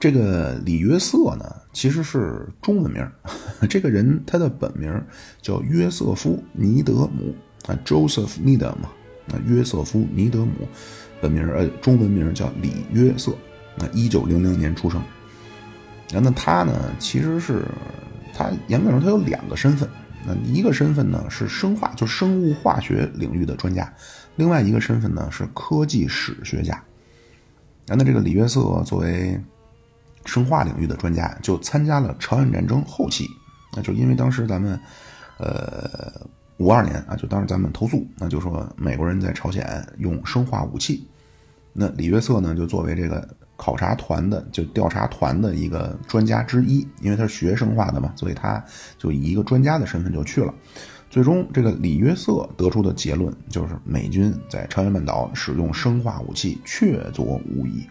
这个李约瑟呢，其实是中文名。这个人他的本名叫约瑟夫·尼德姆啊，Joseph Needham 啊，约瑟夫·尼德姆，本名呃中文名叫李约瑟。那一九零零年出生。然后呢，他呢其实是他严格说他有两个身份。那一个身份呢是生化，就生物化学领域的专家；另外一个身份呢是科技史学家。那这个李约瑟作为生化领域的专家，就参加了朝鲜战争后期。那就因为当时咱们，呃，五二年啊，就当时咱们投诉，那就说美国人在朝鲜用生化武器。那李约瑟呢，就作为这个考察团的，就调查团的一个专家之一，因为他是学生化的嘛，所以他就以一个专家的身份就去了。最终，这个李约瑟得出的结论就是，美军在朝鲜半岛使用生化武器确凿无疑。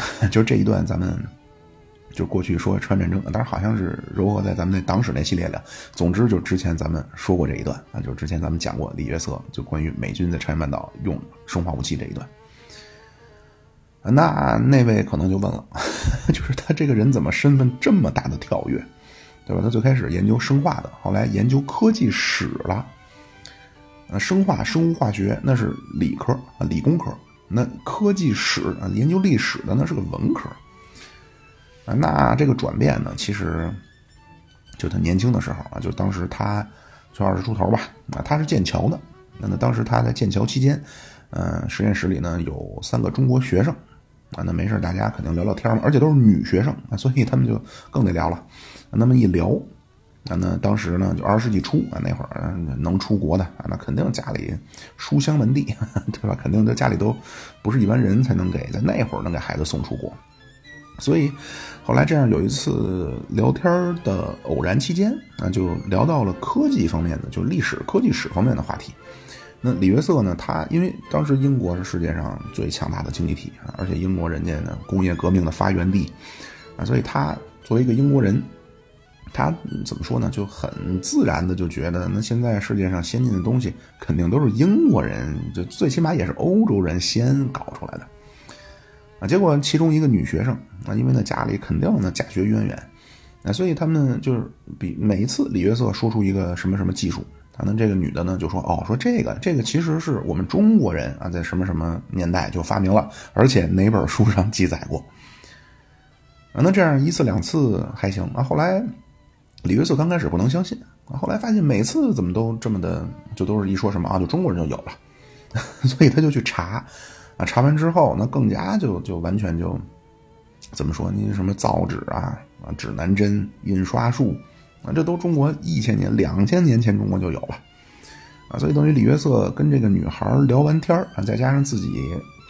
就这一段，咱们就过去说川战争，当然好像是糅合在咱们那党史那系列里。总之，就之前咱们说过这一段啊，就是之前咱们讲过李约瑟就关于美军在朝鲜半岛用生化武器这一段。那那位可能就问了，就是他这个人怎么身份这么大的跳跃，对吧？他最开始研究生化的，后来研究科技史了。呃，生化、生物化学那是理科啊，理工科。那科技史，研究历史的那是个文科。啊，那这个转变呢，其实就他年轻的时候啊，就当时他就二十出头吧。啊，他是剑桥的。那那当时他在剑桥期间，嗯，实验室里呢有三个中国学生。啊，那没事，大家肯定聊聊天嘛，而且都是女学生啊，所以他们就更得聊了。那么一聊，啊，那当时呢，就二十世纪初啊，那会儿能出国的啊，那肯定家里书香门第，对吧？肯定这家里都不是一般人才能给，在那会儿能给孩子送出国。所以后来这样有一次聊天的偶然期间，啊，就聊到了科技方面的，就历史、科技史方面的话题。那李约瑟呢？他因为当时英国是世界上最强大的经济体，而且英国人家呢工业革命的发源地啊，所以他作为一个英国人，他怎么说呢？就很自然的就觉得，那现在世界上先进的东西肯定都是英国人，就最起码也是欧洲人先搞出来的啊。结果其中一个女学生啊，因为那家里肯定呢家学渊源啊，所以他们就是比每一次李约瑟说出一个什么什么技术。可能这个女的呢就说：“哦，说这个这个其实是我们中国人啊，在什么什么年代就发明了，而且哪本书上记载过。”啊，那这样一次两次还行啊。后来李约瑟刚开始不能相信啊，后来发现每次怎么都这么的，就都是一说什么啊，就中国人就有了，所以他就去查啊，查完之后那更加就就完全就怎么说？呢什么造纸啊啊，指南针、印刷术。啊，这都中国一千年、两千年前中国就有了，啊，所以等于李约瑟跟这个女孩聊完天儿啊，再加上自己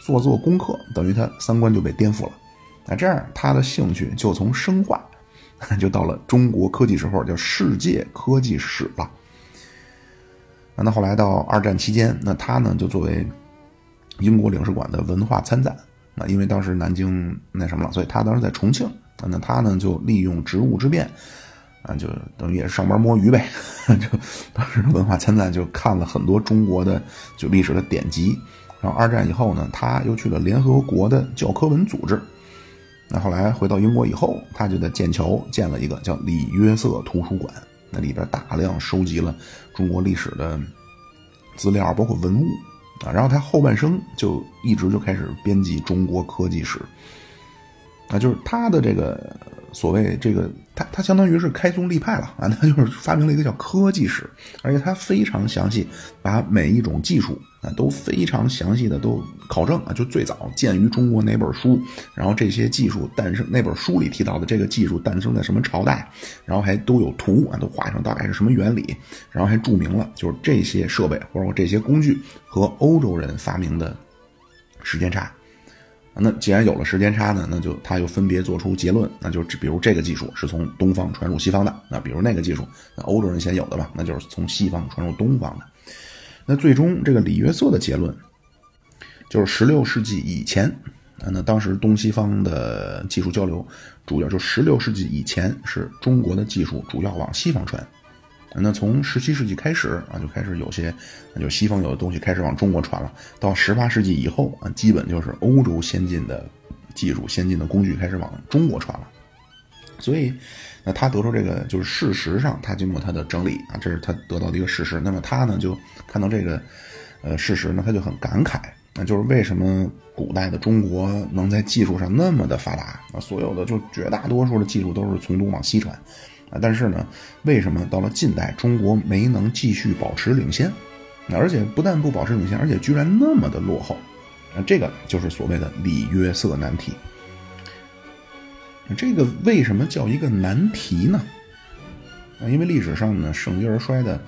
做做功课，等于他三观就被颠覆了，啊，这样他的兴趣就从生化，就到了中国科技时候叫世界科技史了。那后来到二战期间，那他呢就作为英国领事馆的文化参赞，啊，因为当时南京那什么了，所以他当时在重庆，那他呢就利用职务之便。啊，就等于也是上班摸鱼呗，就当时文化参赞就看了很多中国的就历史的典籍，然后二战以后呢，他又去了联合国的教科文组织，那后来回到英国以后，他就在剑桥建了一个叫里约瑟图书馆，那里边大量收集了中国历史的资料，包括文物啊，然后他后半生就一直就开始编辑中国科技史，啊，就是他的这个。所谓这个，他他相当于是开宗立派了啊，他就是发明了一个叫科技史，而且他非常详细，把每一种技术啊都非常详细的都考证啊，就最早见于中国哪本书，然后这些技术诞生，那本书里提到的这个技术诞生在什么朝代，然后还都有图啊，都画上大概是什么原理，然后还注明了就是这些设备或者说这些工具和欧洲人发明的时间差。那既然有了时间差呢，那就他又分别做出结论，那就比如这个技术是从东方传入西方的，那比如那个技术，那欧洲人先有的吧，那就是从西方传入东方的。那最终这个李约瑟的结论就是十六世纪以前，啊，那当时东西方的技术交流主要就十六世纪以前是中国的技术主要往西方传。那从十七世纪开始啊，就开始有些，就西方有的东西开始往中国传了。到十八世纪以后啊，基本就是欧洲先进的技术先进的工具开始往中国传了。所以，那他得出这个就是事实上，他经过他的整理啊，这是他得到的一个事实。那么他呢就看到这个呃事实呢，他就很感慨，那就是为什么古代的中国能在技术上那么的发达啊？所有的就绝大多数的技术都是从东往西传但是呢，为什么到了近代中国没能继续保持领先？而且不但不保持领先，而且居然那么的落后啊！这个就是所谓的里约瑟难题。这个为什么叫一个难题呢？啊，因为历史上呢盛极而衰的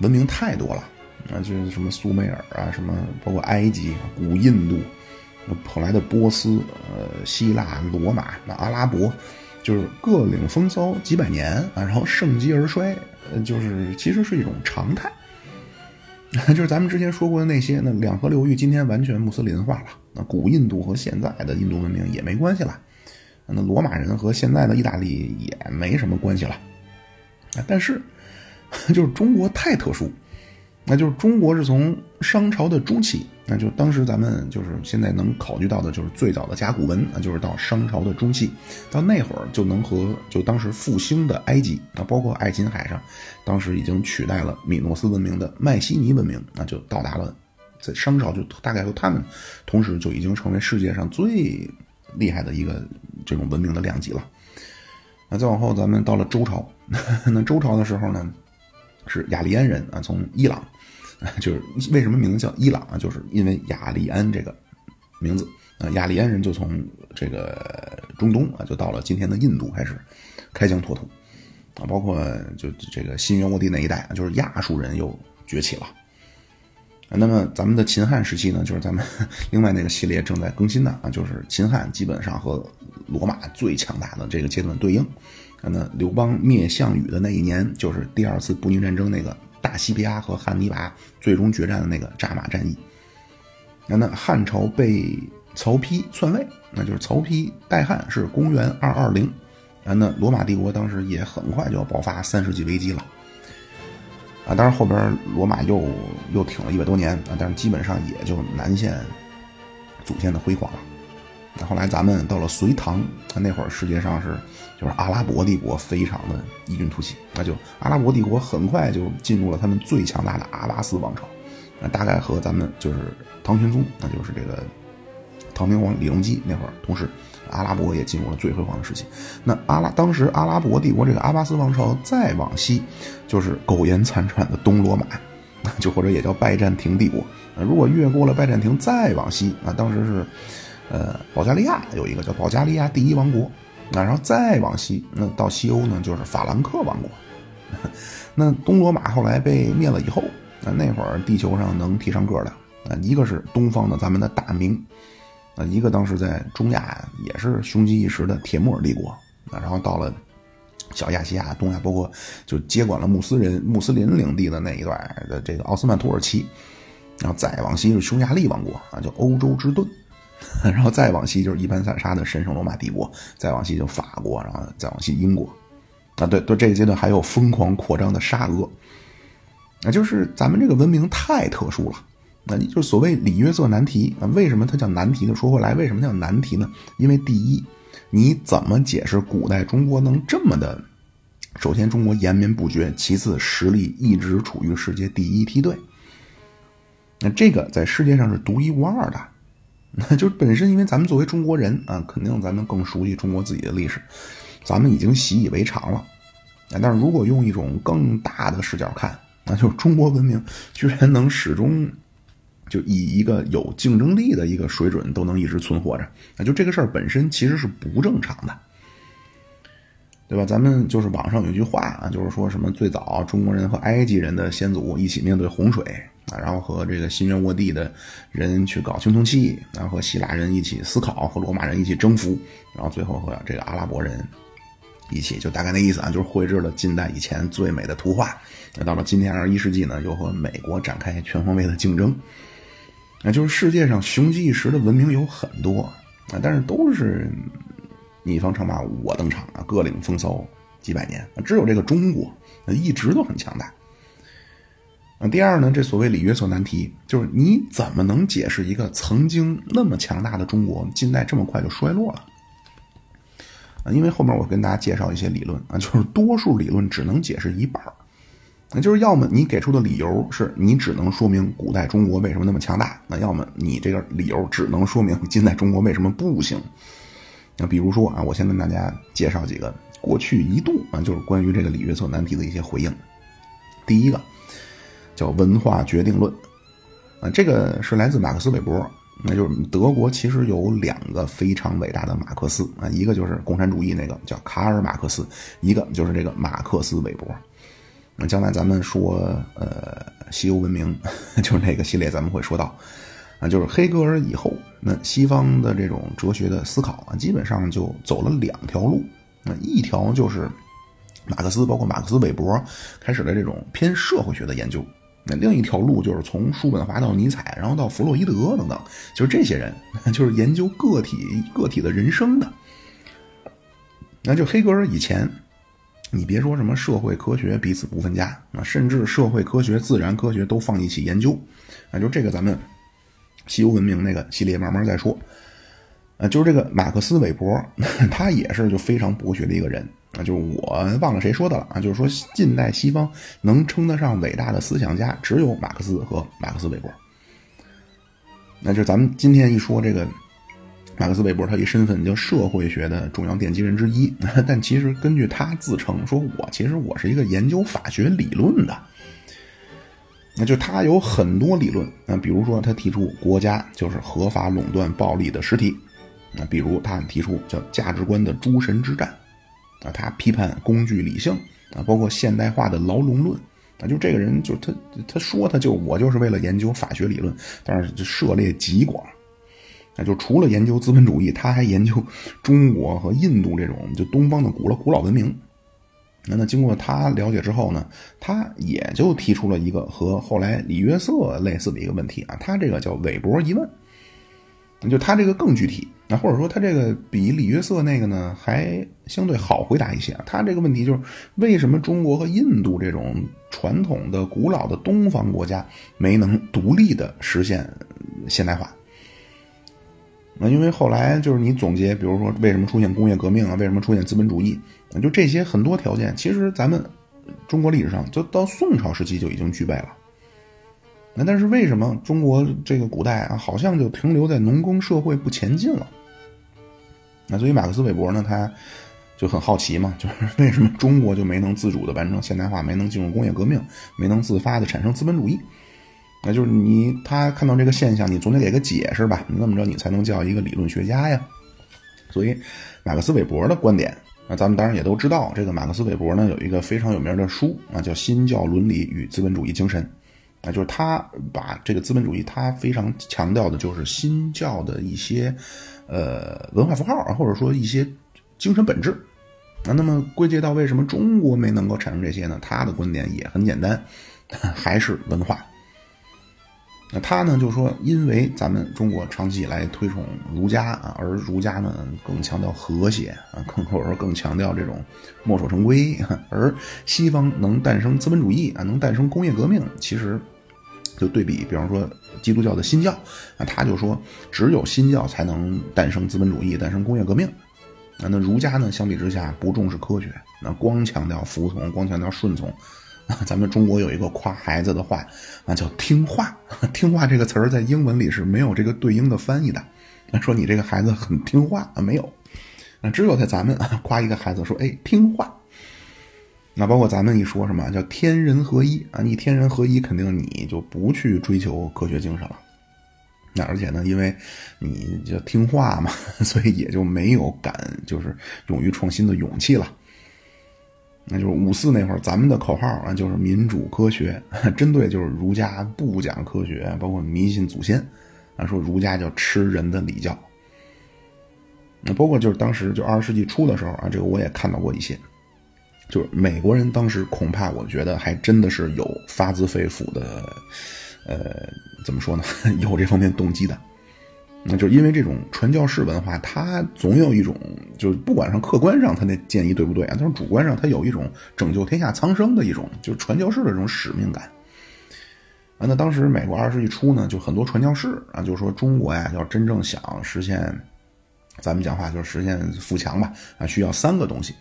文明太多了啊，就是什么苏美尔啊，什么包括埃及、古印度，后来的波斯、呃希腊、罗马、那阿拉伯，就是各领风骚几百年啊，然后盛极而衰，就是其实是一种常态。就是咱们之前说过的那些，那两河流域今天完全穆斯林化了，那古印度和现在的印度文明也没关系了。那罗马人和现在的意大利也没什么关系了，但是，就是中国太特殊，那就是中国是从商朝的中期，那就当时咱们就是现在能考据到的，就是最早的甲骨文，那就是到商朝的中期，到那会儿就能和就当时复兴的埃及，啊，包括爱琴海上，当时已经取代了米诺斯文明的迈锡尼文明，那就到达了，在商朝就大概和他们同时就已经成为世界上最厉害的一个。这种文明的量级了。那再往后，咱们到了周朝。那周朝的时候呢，是雅利安人啊，从伊朗，就是为什么名字叫伊朗啊？就是因为雅利安这个名字啊。雅利安人就从这个中东啊，就到了今天的印度，开始开疆拓土啊。包括就这个新元沃地那一带，就是亚述人又崛起了。那么咱们的秦汉时期呢，就是咱们 另外那个系列正在更新的啊，就是秦汉基本上和罗马最强大的这个阶段对应。那刘邦灭项羽的那一年，就是第二次布匿战争那个大西皮阿和汉尼拔最终决战的那个扎马战役。那那汉朝被曹丕篡位，那就是曹丕代汉是公元二二零。啊，那罗马帝国当时也很快就要爆发三世纪危机了。啊，当然后边罗马又又挺了一百多年啊，但是基本上也就难现祖先的辉煌了。那后来咱们到了隋唐，那会儿世界上是就是阿拉伯帝国非常的异军突起，那就阿拉伯帝国很快就进入了他们最强大的阿巴斯王朝，那大概和咱们就是唐玄宗，那就是这个唐明皇李隆基那会儿同时。阿拉伯也进入了最辉煌的时期。那阿拉当时阿拉伯帝国这个阿巴斯王朝再往西，就是苟延残喘的东罗马，就或者也叫拜占庭帝国。如果越过了拜占庭再往西，啊，当时是呃保加利亚有一个叫保加利亚第一王国。那然后再往西，那到西欧呢就是法兰克王国。那东罗马后来被灭了以后，那那会儿地球上能提上个的啊，一个是东方的咱们的大明。啊，一个当时在中亚也是雄鸡一时的铁木尔帝国啊，然后到了小亚细亚、东亚，包括就接管了穆斯林穆斯林领地的那一段的这个奥斯曼土耳其，然后再往西是匈牙利王国啊，叫欧洲之盾，然后再往西就是一盘散沙的神圣罗马帝国，再往西就法国，然后再往西英国啊，对，对，这个阶段还有疯狂扩张的沙俄，啊，就是咱们这个文明太特殊了。那你就所谓里约色难题啊？为什么它叫难题呢？说回来，为什么叫难题呢？因为第一，你怎么解释古代中国能这么的？首先，中国延绵不绝；其次，实力一直处于世界第一梯队。那这个在世界上是独一无二的。那 就本身，因为咱们作为中国人啊，肯定咱们更熟悉中国自己的历史，咱们已经习以为常了。但是如果用一种更大的视角看，那就是中国文明居然能始终。就以一个有竞争力的一个水准都能一直存活着，那就这个事儿本身其实是不正常的，对吧？咱们就是网上有句话啊，就是说什么最早中国人和埃及人的先祖一起面对洪水然后和这个新元沃地的人去搞青铜器，然后和希腊人一起思考，和罗马人一起征服，然后最后和这个阿拉伯人一起，就大概那意思啊，就是绘制了近代以前最美的图画。那到了今天二十一世纪呢，又和美国展开全方位的竞争。那就是世界上雄极一时的文明有很多啊，但是都是你方唱罢我登场啊，各领风骚几百年。只有这个中国，一直都很强大啊，第二呢，这所谓里约索难题，就是你怎么能解释一个曾经那么强大的中国，近代这么快就衰落了？啊，因为后面我跟大家介绍一些理论啊，就是多数理论只能解释一半那就是要么你给出的理由是你只能说明古代中国为什么那么强大，那要么你这个理由只能说明近代中国为什么不行。那比如说啊，我先跟大家介绍几个过去一度啊，就是关于这个里约瑟难题的一些回应。第一个。叫文化决定论，啊，这个是来自马克思韦伯，那就是德国其实有两个非常伟大的马克思啊，一个就是共产主义那个叫卡尔马克思，一个就是这个马克思韦伯。那将来咱们说呃西欧文明，就是那个系列咱们会说到，啊，就是黑格尔以后，那西方的这种哲学的思考啊，基本上就走了两条路，那一条就是马克思包括马克思韦伯开始了这种偏社会学的研究。那另一条路就是从叔本华到尼采，然后到弗洛伊德等等，就是这些人，就是研究个体个体的人生的。那就黑格尔以前，你别说什么社会科学彼此不分家啊，甚至社会科学、自然科学都放一起研究，啊，就这个咱们西欧文明那个系列慢慢再说。啊，就是这个马克思韦伯，他也是就非常博学的一个人。啊，就是我忘了谁说的了啊，就是说近代西方能称得上伟大的思想家，只有马克思和马克思韦伯。那就咱们今天一说这个马克思韦伯，他一身份叫社会学的重要奠基人之一，但其实根据他自称说，我其实我是一个研究法学理论的。那就他有很多理论，那比如说他提出国家就是合法垄断暴力的实体，那比如他提出叫价值观的诸神之战。啊，他批判工具理性啊，包括现代化的牢笼论啊，就这个人就他他说他就我就是为了研究法学理论，但是涉猎极广，啊，就除了研究资本主义，他还研究中国和印度这种就东方的古老古老文明。那那经过他了解之后呢，他也就提出了一个和后来李约瑟类似的一个问题啊，他这个叫韦伯疑问。就他这个更具体，那或者说他这个比李约瑟那个呢还相对好回答一些啊。他这个问题就是为什么中国和印度这种传统的古老的东方国家没能独立的实现现代化？那因为后来就是你总结，比如说为什么出现工业革命啊，为什么出现资本主义，就这些很多条件，其实咱们中国历史上就到宋朝时期就已经具备了。那但是为什么中国这个古代啊，好像就停留在农耕社会不前进了？那所以马克思韦伯呢，他就很好奇嘛，就是为什么中国就没能自主的完成现代化，没能进入工业革命，没能自发的产生资本主义？那就是你他看到这个现象，你总得给个解释吧？你怎么着你才能叫一个理论学家呀？所以马克思韦伯的观点，那咱们当然也都知道，这个马克思韦伯呢有一个非常有名的书啊，叫《新教伦理与资本主义精神》。那就是他把这个资本主义，他非常强调的就是新教的一些，呃，文化符号啊，或者说一些精神本质。那那么归结到为什么中国没能够产生这些呢？他的观点也很简单，还是文化。那他呢就说，因为咱们中国长期以来推崇儒家啊，而儒家呢更强调和谐啊，更或者说更强调这种墨守成规，而西方能诞生资本主义啊，能诞生工业革命，其实。就对比，比方说基督教的新教，啊，他就说只有新教才能诞生资本主义，诞生工业革命。啊，那儒家呢，相比之下不重视科学，那光强调服从，光强调顺从。啊，咱们中国有一个夸孩子的话，啊，叫听话。听话这个词儿在英文里是没有这个对应的翻译的。说你这个孩子很听话啊，没有。那只有在咱们啊夸一个孩子说，哎，听话。那包括咱们一说什么叫天人合一啊？你天人合一，肯定你就不去追求科学精神了。那而且呢，因为你就听话嘛，所以也就没有敢就是勇于创新的勇气了。那就是五四那会儿，咱们的口号啊，就是民主科学，针对就是儒家不讲科学，包括迷信祖先啊，说儒家叫吃人的礼教。那包括就是当时就二十世纪初的时候啊，这个我也看到过一些。就是美国人当时恐怕，我觉得还真的是有发自肺腑的，呃，怎么说呢？有这方面动机的。那就因为这种传教士文化，它总有一种，就是不管上客观上他那建议对不对啊，但是主观上他有一种拯救天下苍生的一种，就是传教士的这种使命感。啊，那当时美国二十世纪初呢，就很多传教士啊，就说中国呀，要真正想实现，咱们讲话就是实现富强吧，啊，需要三个东西，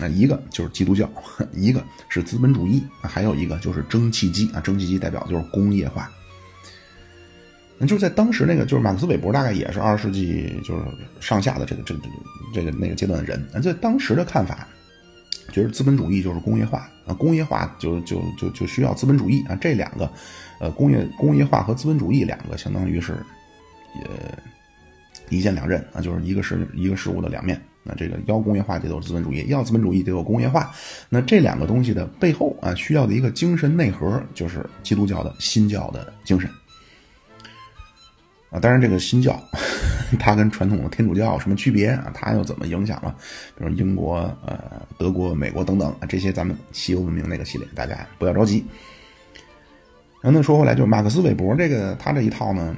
啊，一个就是基督教，一个是资本主义，还有一个就是蒸汽机啊，蒸汽机代表就是工业化。那就在当时那个，就是马克思韦伯大概也是二十世纪就是上下的这个这个这个这个那个阶段的人，啊，在当时的看法。觉得资本主义就是工业化啊，工业化就就就就需要资本主义啊，这两个，呃，工业工业化和资本主义两个相当于是，也一剑两刃啊，就是一个是一个事物的两面。那这个要工业化得有资本主义，要资本主义得有工业化。那这两个东西的背后啊，需要的一个精神内核就是基督教的新教的精神。啊，当然，这个新教，它跟传统的天主教有什么区别啊？它又怎么影响了？比如英国、呃，德国、美国等等啊，这些咱们西欧文明那个系列，大家不要着急。然后呢，说回来，就是马克思韦伯这个他这一套呢，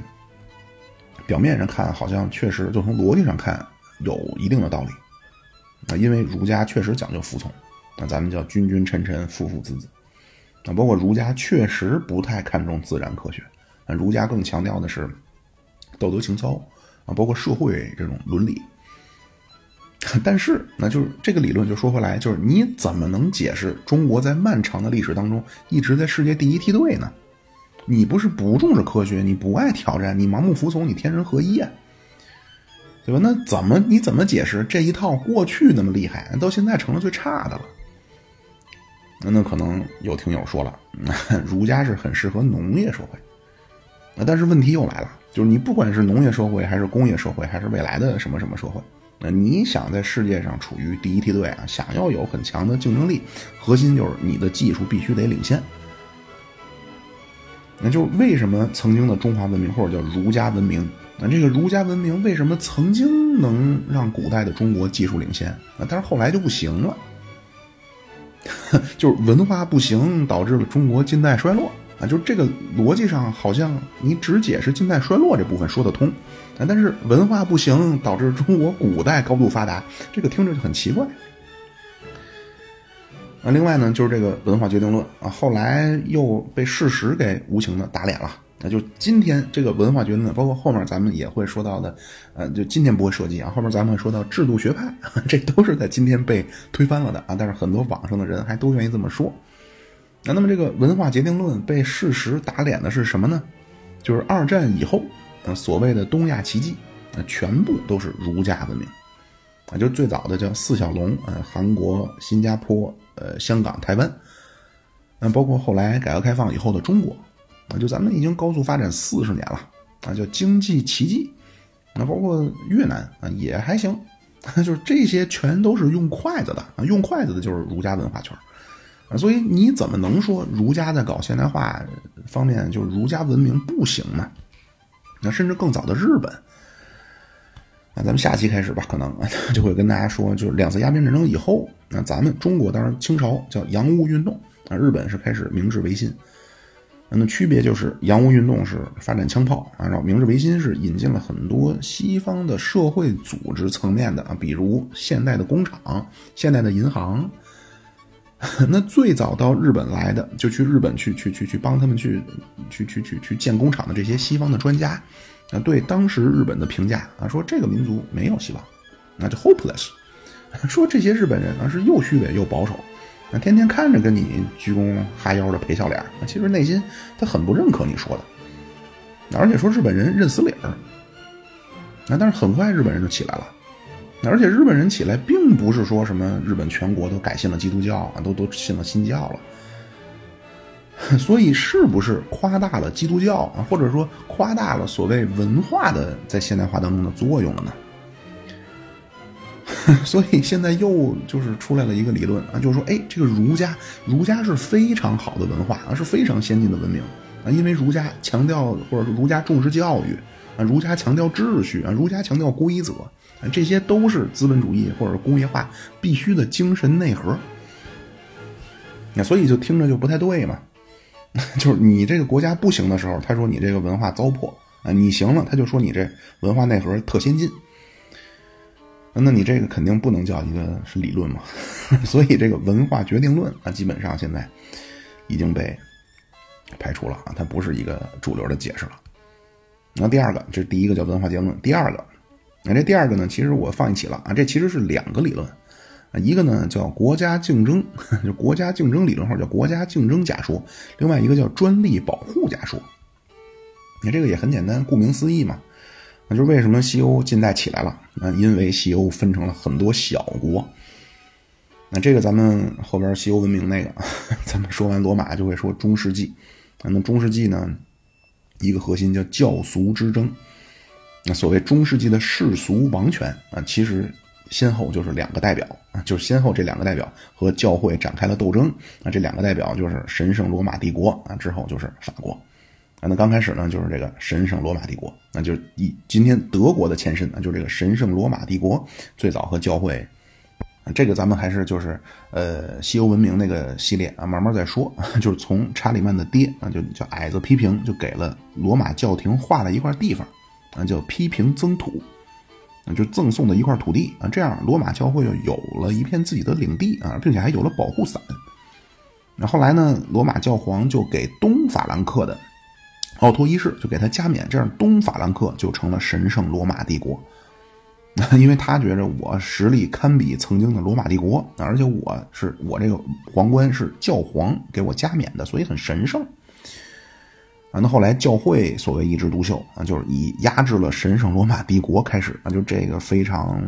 表面上看好像确实，就从逻辑上看有一定的道理啊，因为儒家确实讲究服从，那咱们叫君君臣臣父父子子啊，包括儒家确实不太看重自然科学，啊，儒家更强调的是。道德情操啊，包括社会这种伦理，但是那就是这个理论就说回来，就是你怎么能解释中国在漫长的历史当中一直在世界第一梯队呢？你不是不重视科学，你不爱挑战，你盲目服从，你天人合一啊，对吧？那怎么你怎么解释这一套过去那么厉害，到现在成了最差的了？那那可能有听友说了，儒家是很适合农业社会，那但是问题又来了。就是你不管是农业社会，还是工业社会，还是未来的什么什么社会，那你想在世界上处于第一梯队啊，想要有很强的竞争力，核心就是你的技术必须得领先。那就是为什么曾经的中华文明或者叫儒家文明，这个儒家文明为什么曾经能让古代的中国技术领先啊？但是后来就不行了，就是文化不行，导致了中国近代衰落。啊，就这个逻辑上，好像你只解释近代衰落这部分说得通，啊，但是文化不行导致中国古代高度发达，这个听着就很奇怪。啊，另外呢，就是这个文化决定论啊，后来又被事实给无情的打脸了。那就今天这个文化决定论，包括后面咱们也会说到的，呃，就今天不会涉及啊，后面咱们会说到制度学派，这都是在今天被推翻了的啊，但是很多网上的人还都愿意这么说。那那么这个文化决定论被事实打脸的是什么呢？就是二战以后，呃，所谓的东亚奇迹，啊，全部都是儒家文明，啊，就最早的叫四小龙，呃，韩国、新加坡、呃，香港、台湾，那包括后来改革开放以后的中国，啊，就咱们已经高速发展四十年了，啊，叫经济奇迹，那包括越南啊也还行，就是这些全都是用筷子的啊，用筷子的就是儒家文化圈。啊，所以你怎么能说儒家在搞现代化方面就是儒家文明不行呢？那甚至更早的日本，那咱们下期开始吧，可能 就会跟大家说，就是两次鸦片战争以后，那咱们中国当然清朝叫洋务运动啊，日本是开始明治维新，那区别就是洋务运动是发展枪炮啊，然后明治维新是引进了很多西方的社会组织层面的啊，比如现代的工厂、现代的银行。那最早到日本来的，就去日本去去去去帮他们去去去去去建工厂的这些西方的专家，啊，对当时日本的评价啊，说这个民族没有希望，那就 hopeless，说这些日本人啊是又虚伪又保守，啊，天天看着跟你鞠躬哈腰的陪笑脸，其实内心他很不认可你说的，而且说日本人认死理儿，那，但是很快日本人就起来了。而且日本人起来，并不是说什么日本全国都改信了基督教啊，都都信了新教了。所以，是不是夸大了基督教啊，或者说夸大了所谓文化的在现代化当中的作用了呢？所以现在又就是出来了一个理论啊，就是说，哎，这个儒家，儒家是非常好的文化啊，是非常先进的文明啊，因为儒家强调或者儒家重视教育啊，儒家强调秩序啊，儒家强调规则。这些都是资本主义或者工业化必须的精神内核，那所以就听着就不太对嘛。就是你这个国家不行的时候，他说你这个文化糟粕啊；你行了，他就说你这文化内核特先进。那你这个肯定不能叫一个是理论嘛。所以这个文化决定论啊，基本上现在已经被排除了啊，它不是一个主流的解释了。那第二个，这是第一个叫文化结论。第二个，那这第二个呢，其实我放一起了啊，这其实是两个理论啊，一个呢叫国家竞争，就国家竞争理论或者叫国家竞争假说，另外一个叫专利保护假说。你这个也很简单，顾名思义嘛，那就是为什么西欧近代起来了？那因为西欧分成了很多小国。那这个咱们后边西欧文明那个，咱们说完罗马就会说中世纪。那中世纪呢，一个核心叫教俗之争。那所谓中世纪的世俗王权啊，其实先后就是两个代表啊，就是先后这两个代表和教会展开了斗争那。这两个代表就是神圣罗马帝国啊，之后就是法国。那刚开始呢，就是这个神圣罗马帝国，那就是以今天德国的前身啊，就是这个神圣罗马帝国最早和教会。这个咱们还是就是呃西欧文明那个系列啊，慢慢再说。就是从查理曼的爹啊，就叫矮子批评，就给了罗马教廷划了一块地方啊，叫批评增土，就赠送的一块土地啊。这样罗马教会就有了一片自己的领地啊，并且还有了保护伞。那后来呢，罗马教皇就给东法兰克的奥托一世就给他加冕，这样东法兰克就成了神圣罗马帝国。因为他觉着我实力堪比曾经的罗马帝国，而且我是我这个皇冠是教皇给我加冕的，所以很神圣。啊，那后来教会所谓一枝独秀啊，就是以压制了神圣罗马帝国开始啊，就这个非常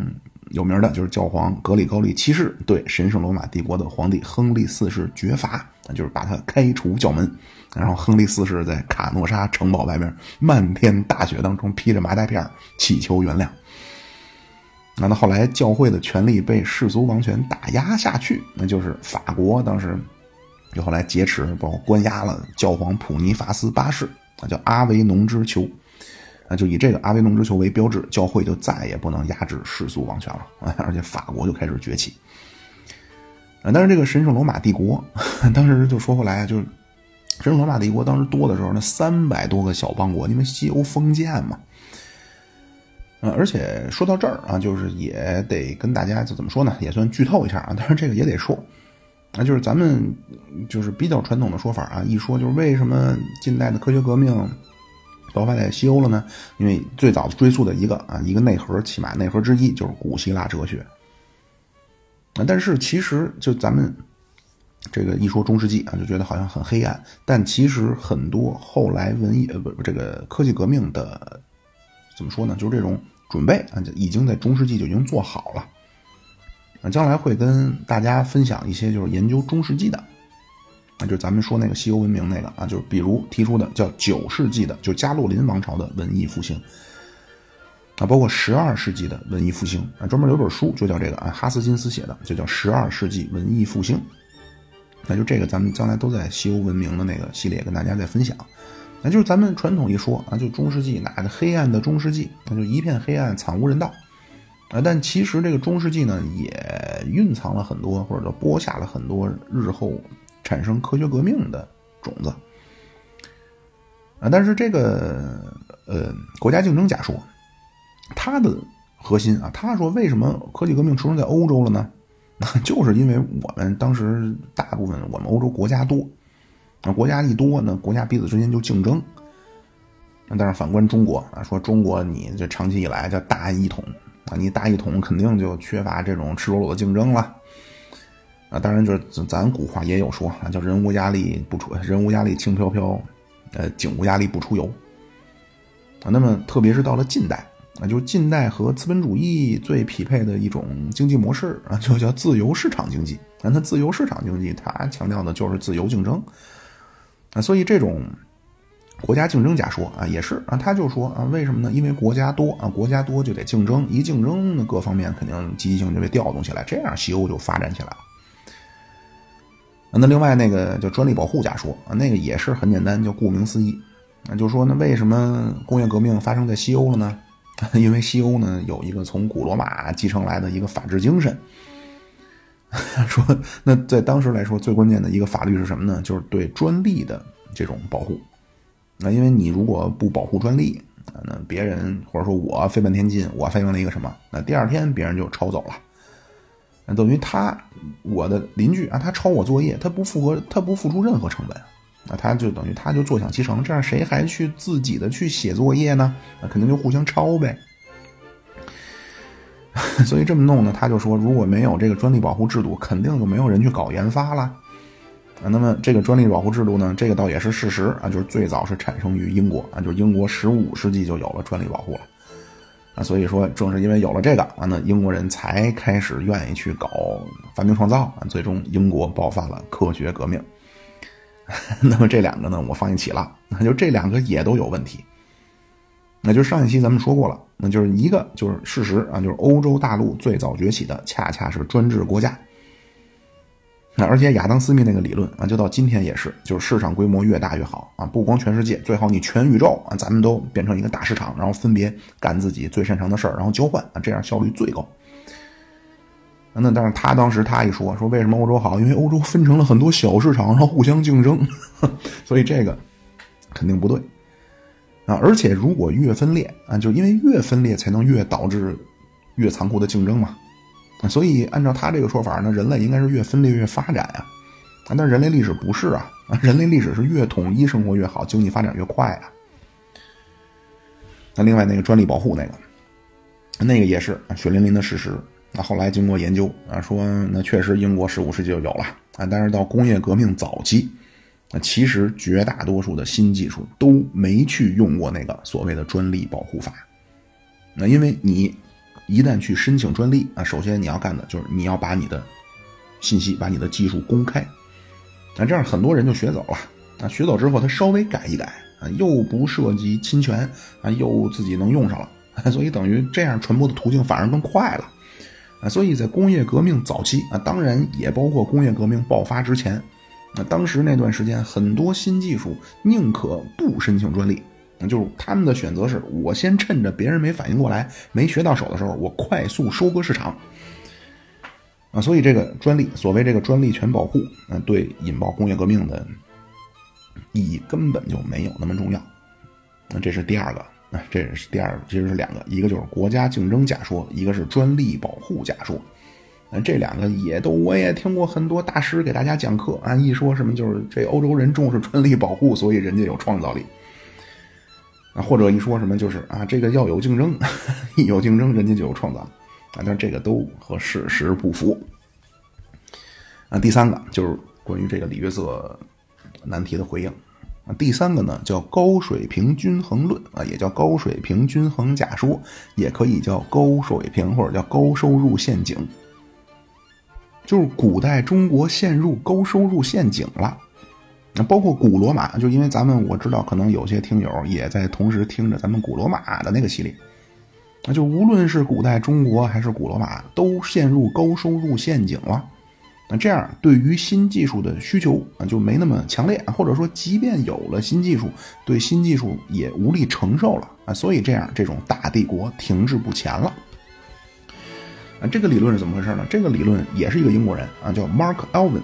有名的，就是教皇格里高利七世对神圣罗马帝国的皇帝亨利四世绝罚，就是把他开除教门。然后亨利四世在卡诺沙城堡外面漫天大雪当中披着麻袋片祈求原谅。那到后来教会的权力被世俗王权打压下去，那就是法国当时就后来劫持，包括关押了教皇普尼法斯八世，啊叫阿维农之囚，啊就以这个阿维农之囚为标志，教会就再也不能压制世俗王权了，而且法国就开始崛起。啊但是这个神圣罗马帝国 当时就说回来啊，就是神圣罗马帝国当时多的时候，那三百多个小邦国，因为西欧封建嘛。呃，而且说到这儿啊，就是也得跟大家就怎么说呢，也算剧透一下啊。但是这个也得说，啊，就是咱们就是比较传统的说法啊，一说就是为什么近代的科学革命爆发在西欧了呢？因为最早追溯的一个啊，一个内核，起码内核之一就是古希腊哲学。啊但是其实就咱们这个一说中世纪啊，就觉得好像很黑暗，但其实很多后来文艺呃不这个科技革命的。怎么说呢？就是这种准备啊，就已经在中世纪就已经做好了。啊，将来会跟大家分享一些就是研究中世纪的，啊，就咱们说那个西欧文明那个啊，就是比如提出的叫九世纪的，就加洛林王朝的文艺复兴，啊，包括十二世纪的文艺复兴啊，专门有本书就叫这个啊，哈斯金斯写的，就叫十二世纪文艺复兴。那就这个咱们将来都在西欧文明的那个系列跟大家再分享。那就是咱们传统一说啊，就中世纪哪个黑暗的中世纪，那就一片黑暗，惨无人道啊。但其实这个中世纪呢，也蕴藏了很多，或者说播下了很多日后产生科学革命的种子啊。但是这个呃，国家竞争假说，他的核心啊，他说为什么科技革命出生在欧洲了呢？就是因为我们当时大部分我们欧洲国家多。那国家一多，呢国家彼此之间就竞争。那但是反观中国啊，说中国你这长期以来叫大一统啊，你大一统肯定就缺乏这种赤裸裸的竞争了。啊，当然就是咱古话也有说啊，叫人无压力不出，人无压力轻飘飘，呃，井无压力不出油。啊，那么特别是到了近代啊，就是近代和资本主义最匹配的一种经济模式啊，就叫自由市场经济。那它自由市场经济，它强调的就是自由竞争。啊，所以这种国家竞争假说啊，也是啊，他就说啊，为什么呢？因为国家多啊，国家多就得竞争，一竞争呢，各方面肯定积极性就被调动起来，这样西欧就发展起来了。那另外那个叫专利保护假说啊，那个也是很简单，就顾名思义，那就说那为什么工业革命发生在西欧了呢？因为西欧呢有一个从古罗马继承来的一个法治精神。说，那在当时来说，最关键的一个法律是什么呢？就是对专利的这种保护。那因为你如果不保护专利，那别人或者说我费半天劲，我发明了一个什么，那第二天别人就抄走了。等于他，我的邻居啊，他抄我作业，他不符合，他不付出任何成本，那他就等于他就坐享其成，这样谁还去自己的去写作业呢？那肯定就互相抄呗。所以这么弄呢，他就说，如果没有这个专利保护制度，肯定就没有人去搞研发了。啊，那么这个专利保护制度呢，这个倒也是事实啊，就是最早是产生于英国啊，就是英国十五世纪就有了专利保护了。啊，所以说正是因为有了这个啊，那英国人才开始愿意去搞发明创造啊，最终英国爆发了科学革命。那么这两个呢，我放一起了，那就这两个也都有问题。那就上一期咱们说过了，那就是一个就是事实啊，就是欧洲大陆最早崛起的恰恰是专制国家。那而且亚当·斯密那个理论啊，就到今天也是，就是市场规模越大越好啊，不光全世界，最好你全宇宙啊，咱们都变成一个大市场，然后分别干自己最擅长的事儿，然后交换啊，这样效率最高。那但是他当时他一说说为什么欧洲好？因为欧洲分成了很多小市场，然后互相竞争，所以这个肯定不对啊。而且如果越分裂啊，就因为越分裂才能越导致越残酷的竞争嘛。所以，按照他这个说法呢，人类应该是越分裂越发展呀，啊，但人类历史不是，啊，人类历史是越统一生活越好，经济发展越快啊。那另外那个专利保护那个，那个也是血淋淋的事实。那后来经过研究啊，说那确实英国十五世纪就有了啊，但是到工业革命早期，那其实绝大多数的新技术都没去用过那个所谓的专利保护法。那因为你。一旦去申请专利啊，首先你要干的就是你要把你的信息、把你的技术公开，那这样很多人就学走了啊。学走之后，他稍微改一改啊，又不涉及侵权啊，又自己能用上了，所以等于这样传播的途径反而更快了所以在工业革命早期啊，当然也包括工业革命爆发之前，那当时那段时间很多新技术宁可不申请专利。就是他们的选择是，我先趁着别人没反应过来、没学到手的时候，我快速收割市场。啊，所以这个专利，所谓这个专利权保护，嗯，对引爆工业革命的意义根本就没有那么重要。那这是第二个，啊，这是第二，其实是两个，一个就是国家竞争假说，一个是专利保护假说。啊，这两个也都我也听过很多大师给大家讲课啊，一说什么就是这欧洲人重视专利保护，所以人家有创造力。啊，或者一说什么就是啊，这个要有竞争，一有竞争，人家就有创造，啊，但是这个都和事实不符。啊，第三个就是关于这个李约瑟难题的回应。第三个呢叫高水平均衡论，啊，也叫高水平均衡假说，也可以叫高水平或者叫高收入陷阱，就是古代中国陷入高收入陷阱了。那包括古罗马，就因为咱们我知道，可能有些听友也在同时听着咱们古罗马的那个系列，那就无论是古代中国还是古罗马，都陷入高收入陷阱了。那这样对于新技术的需求啊就没那么强烈，或者说即便有了新技术，对新技术也无力承受了啊，所以这样这种大帝国停滞不前了。啊，这个理论是怎么回事呢？这个理论也是一个英国人啊，叫 Mark Elvin，。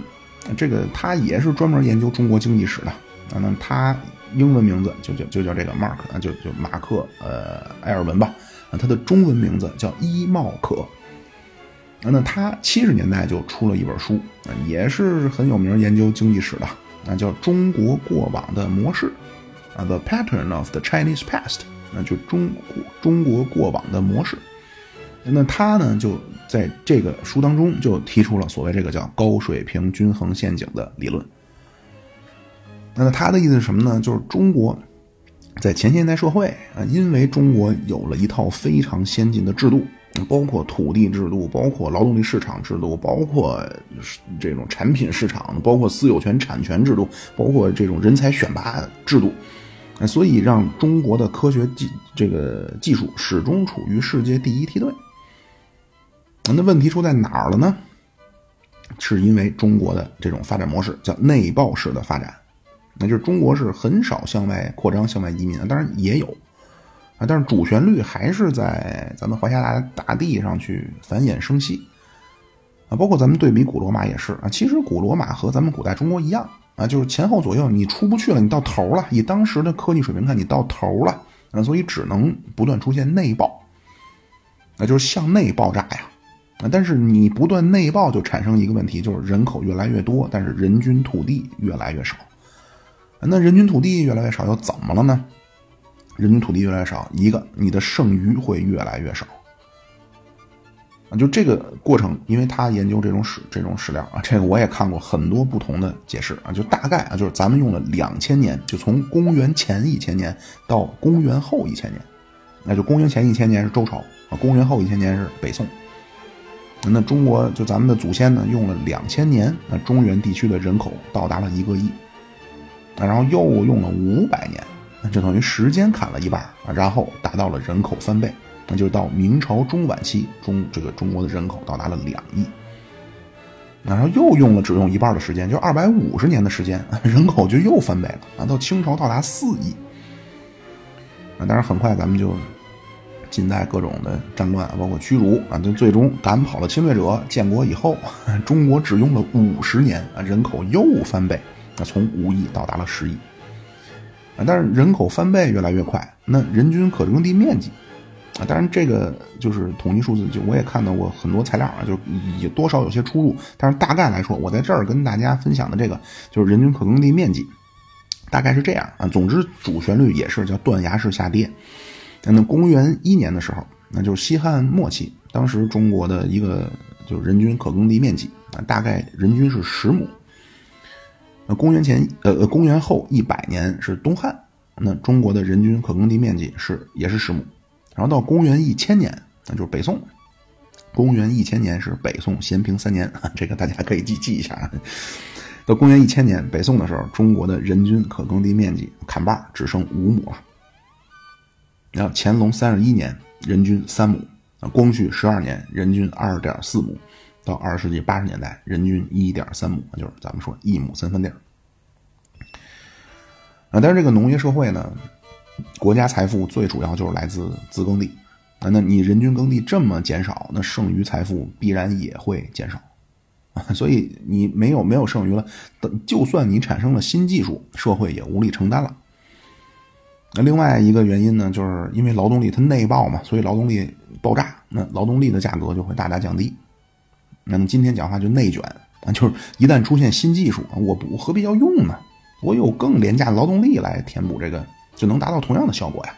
这个他也是专门研究中国经济史的啊，那他英文名字就叫就叫这个 Mark 啊，就就马克呃埃尔文吧啊，他的中文名字叫伊茂可，那他七十年代就出了一本书啊，也是很有名研究经济史的啊，叫《中国过往的模式》啊，《The Pattern of the Chinese Past》那就中中国过往的模式。那他呢，就在这个书当中就提出了所谓这个叫高水平均衡陷阱的理论。那他的意思是什么呢？就是中国在前现代社会啊，因为中国有了一套非常先进的制度，包括土地制度，包括劳动力市场制度，包括这种产品市场，包括私有权产权制度，包括这种人才选拔制度。所以让中国的科学技这个技术始终处于世界第一梯队。那问题出在哪儿了呢？是因为中国的这种发展模式叫内爆式的发展，那就是中国是很少向外扩张、向外移民当然也有但是主旋律还是在咱们华夏大大地上去繁衍生息啊。包括咱们对比古罗马也是啊，其实古罗马和咱们古代中国一样啊，就是前后左右你出不去了，你到头了。以当时的科技水平看，你到头了啊，所以只能不断出现内爆，那就是向内爆炸呀。啊但是你不断内爆，就产生一个问题，就是人口越来越多，但是人均土地越来越少，那人均土地越来越少，又怎么了呢？人均土地越来越少，一个你的剩余会越来越少。啊，就这个过程，因为他研究这种史这种史料啊，这个我也看过很多不同的解释啊，就大概啊，就是咱们用了两千年，就从公元前一千年到公元后一千年，那就公元前一千年是周朝啊，公元后一千年是北宋。那中国就咱们的祖先呢，用了两千年，那中原地区的人口到达了一个亿，然后又用了五百年。那就等于时间砍了一半啊，然后达到了人口翻倍，那就到明朝中晚期中，这个中国的人口到达了两亿，然后又用了只用一半的时间，就二百五十年的时间，人口就又翻倍了啊，到清朝到达四亿。啊，当然很快咱们就近代各种的战乱，包括驱逐啊，就最终赶跑了侵略者。建国以后，中国只用了五十年啊，人口又翻倍，啊，从五亿到达了十亿。啊，但是人口翻倍越来越快，那人均可耕地面积，啊，当然这个就是统计数字，就我也看到过很多材料啊，就也多少有些出入，但是大概来说，我在这儿跟大家分享的这个就是人均可耕地面积，大概是这样啊。总之主旋律也是叫断崖式下跌。那公元一年的时候，那就是西汉末期，当时中国的一个就是人均可耕地面积啊，大概人均是十亩。那公元前呃呃公元后一百年是东汉，那中国的人均可耕地面积是也是十亩，然后到公元一千年，那就是北宋。公元一千年是北宋咸平三年，这个大家可以记记一下啊。到公元一千年，北宋的时候，中国的人均可耕地面积砍半，只剩五亩了。然后乾隆三十一年，人均三亩；光绪十二年，人均二点四亩。到二十世纪八十年代，人均一点三亩，就是咱们说一亩三分地儿。啊，但是这个农业社会呢，国家财富最主要就是来自自耕地。啊，那你人均耕地这么减少，那剩余财富必然也会减少。啊，所以你没有没有剩余了，等就算你产生了新技术，社会也无力承担了。那另外一个原因呢，就是因为劳动力它内爆嘛，所以劳动力爆炸，那劳动力的价格就会大大降低。那么今天讲话就内卷啊，就是一旦出现新技术，我不何必要用呢？我有更廉价的劳动力来填补这个，就能达到同样的效果呀。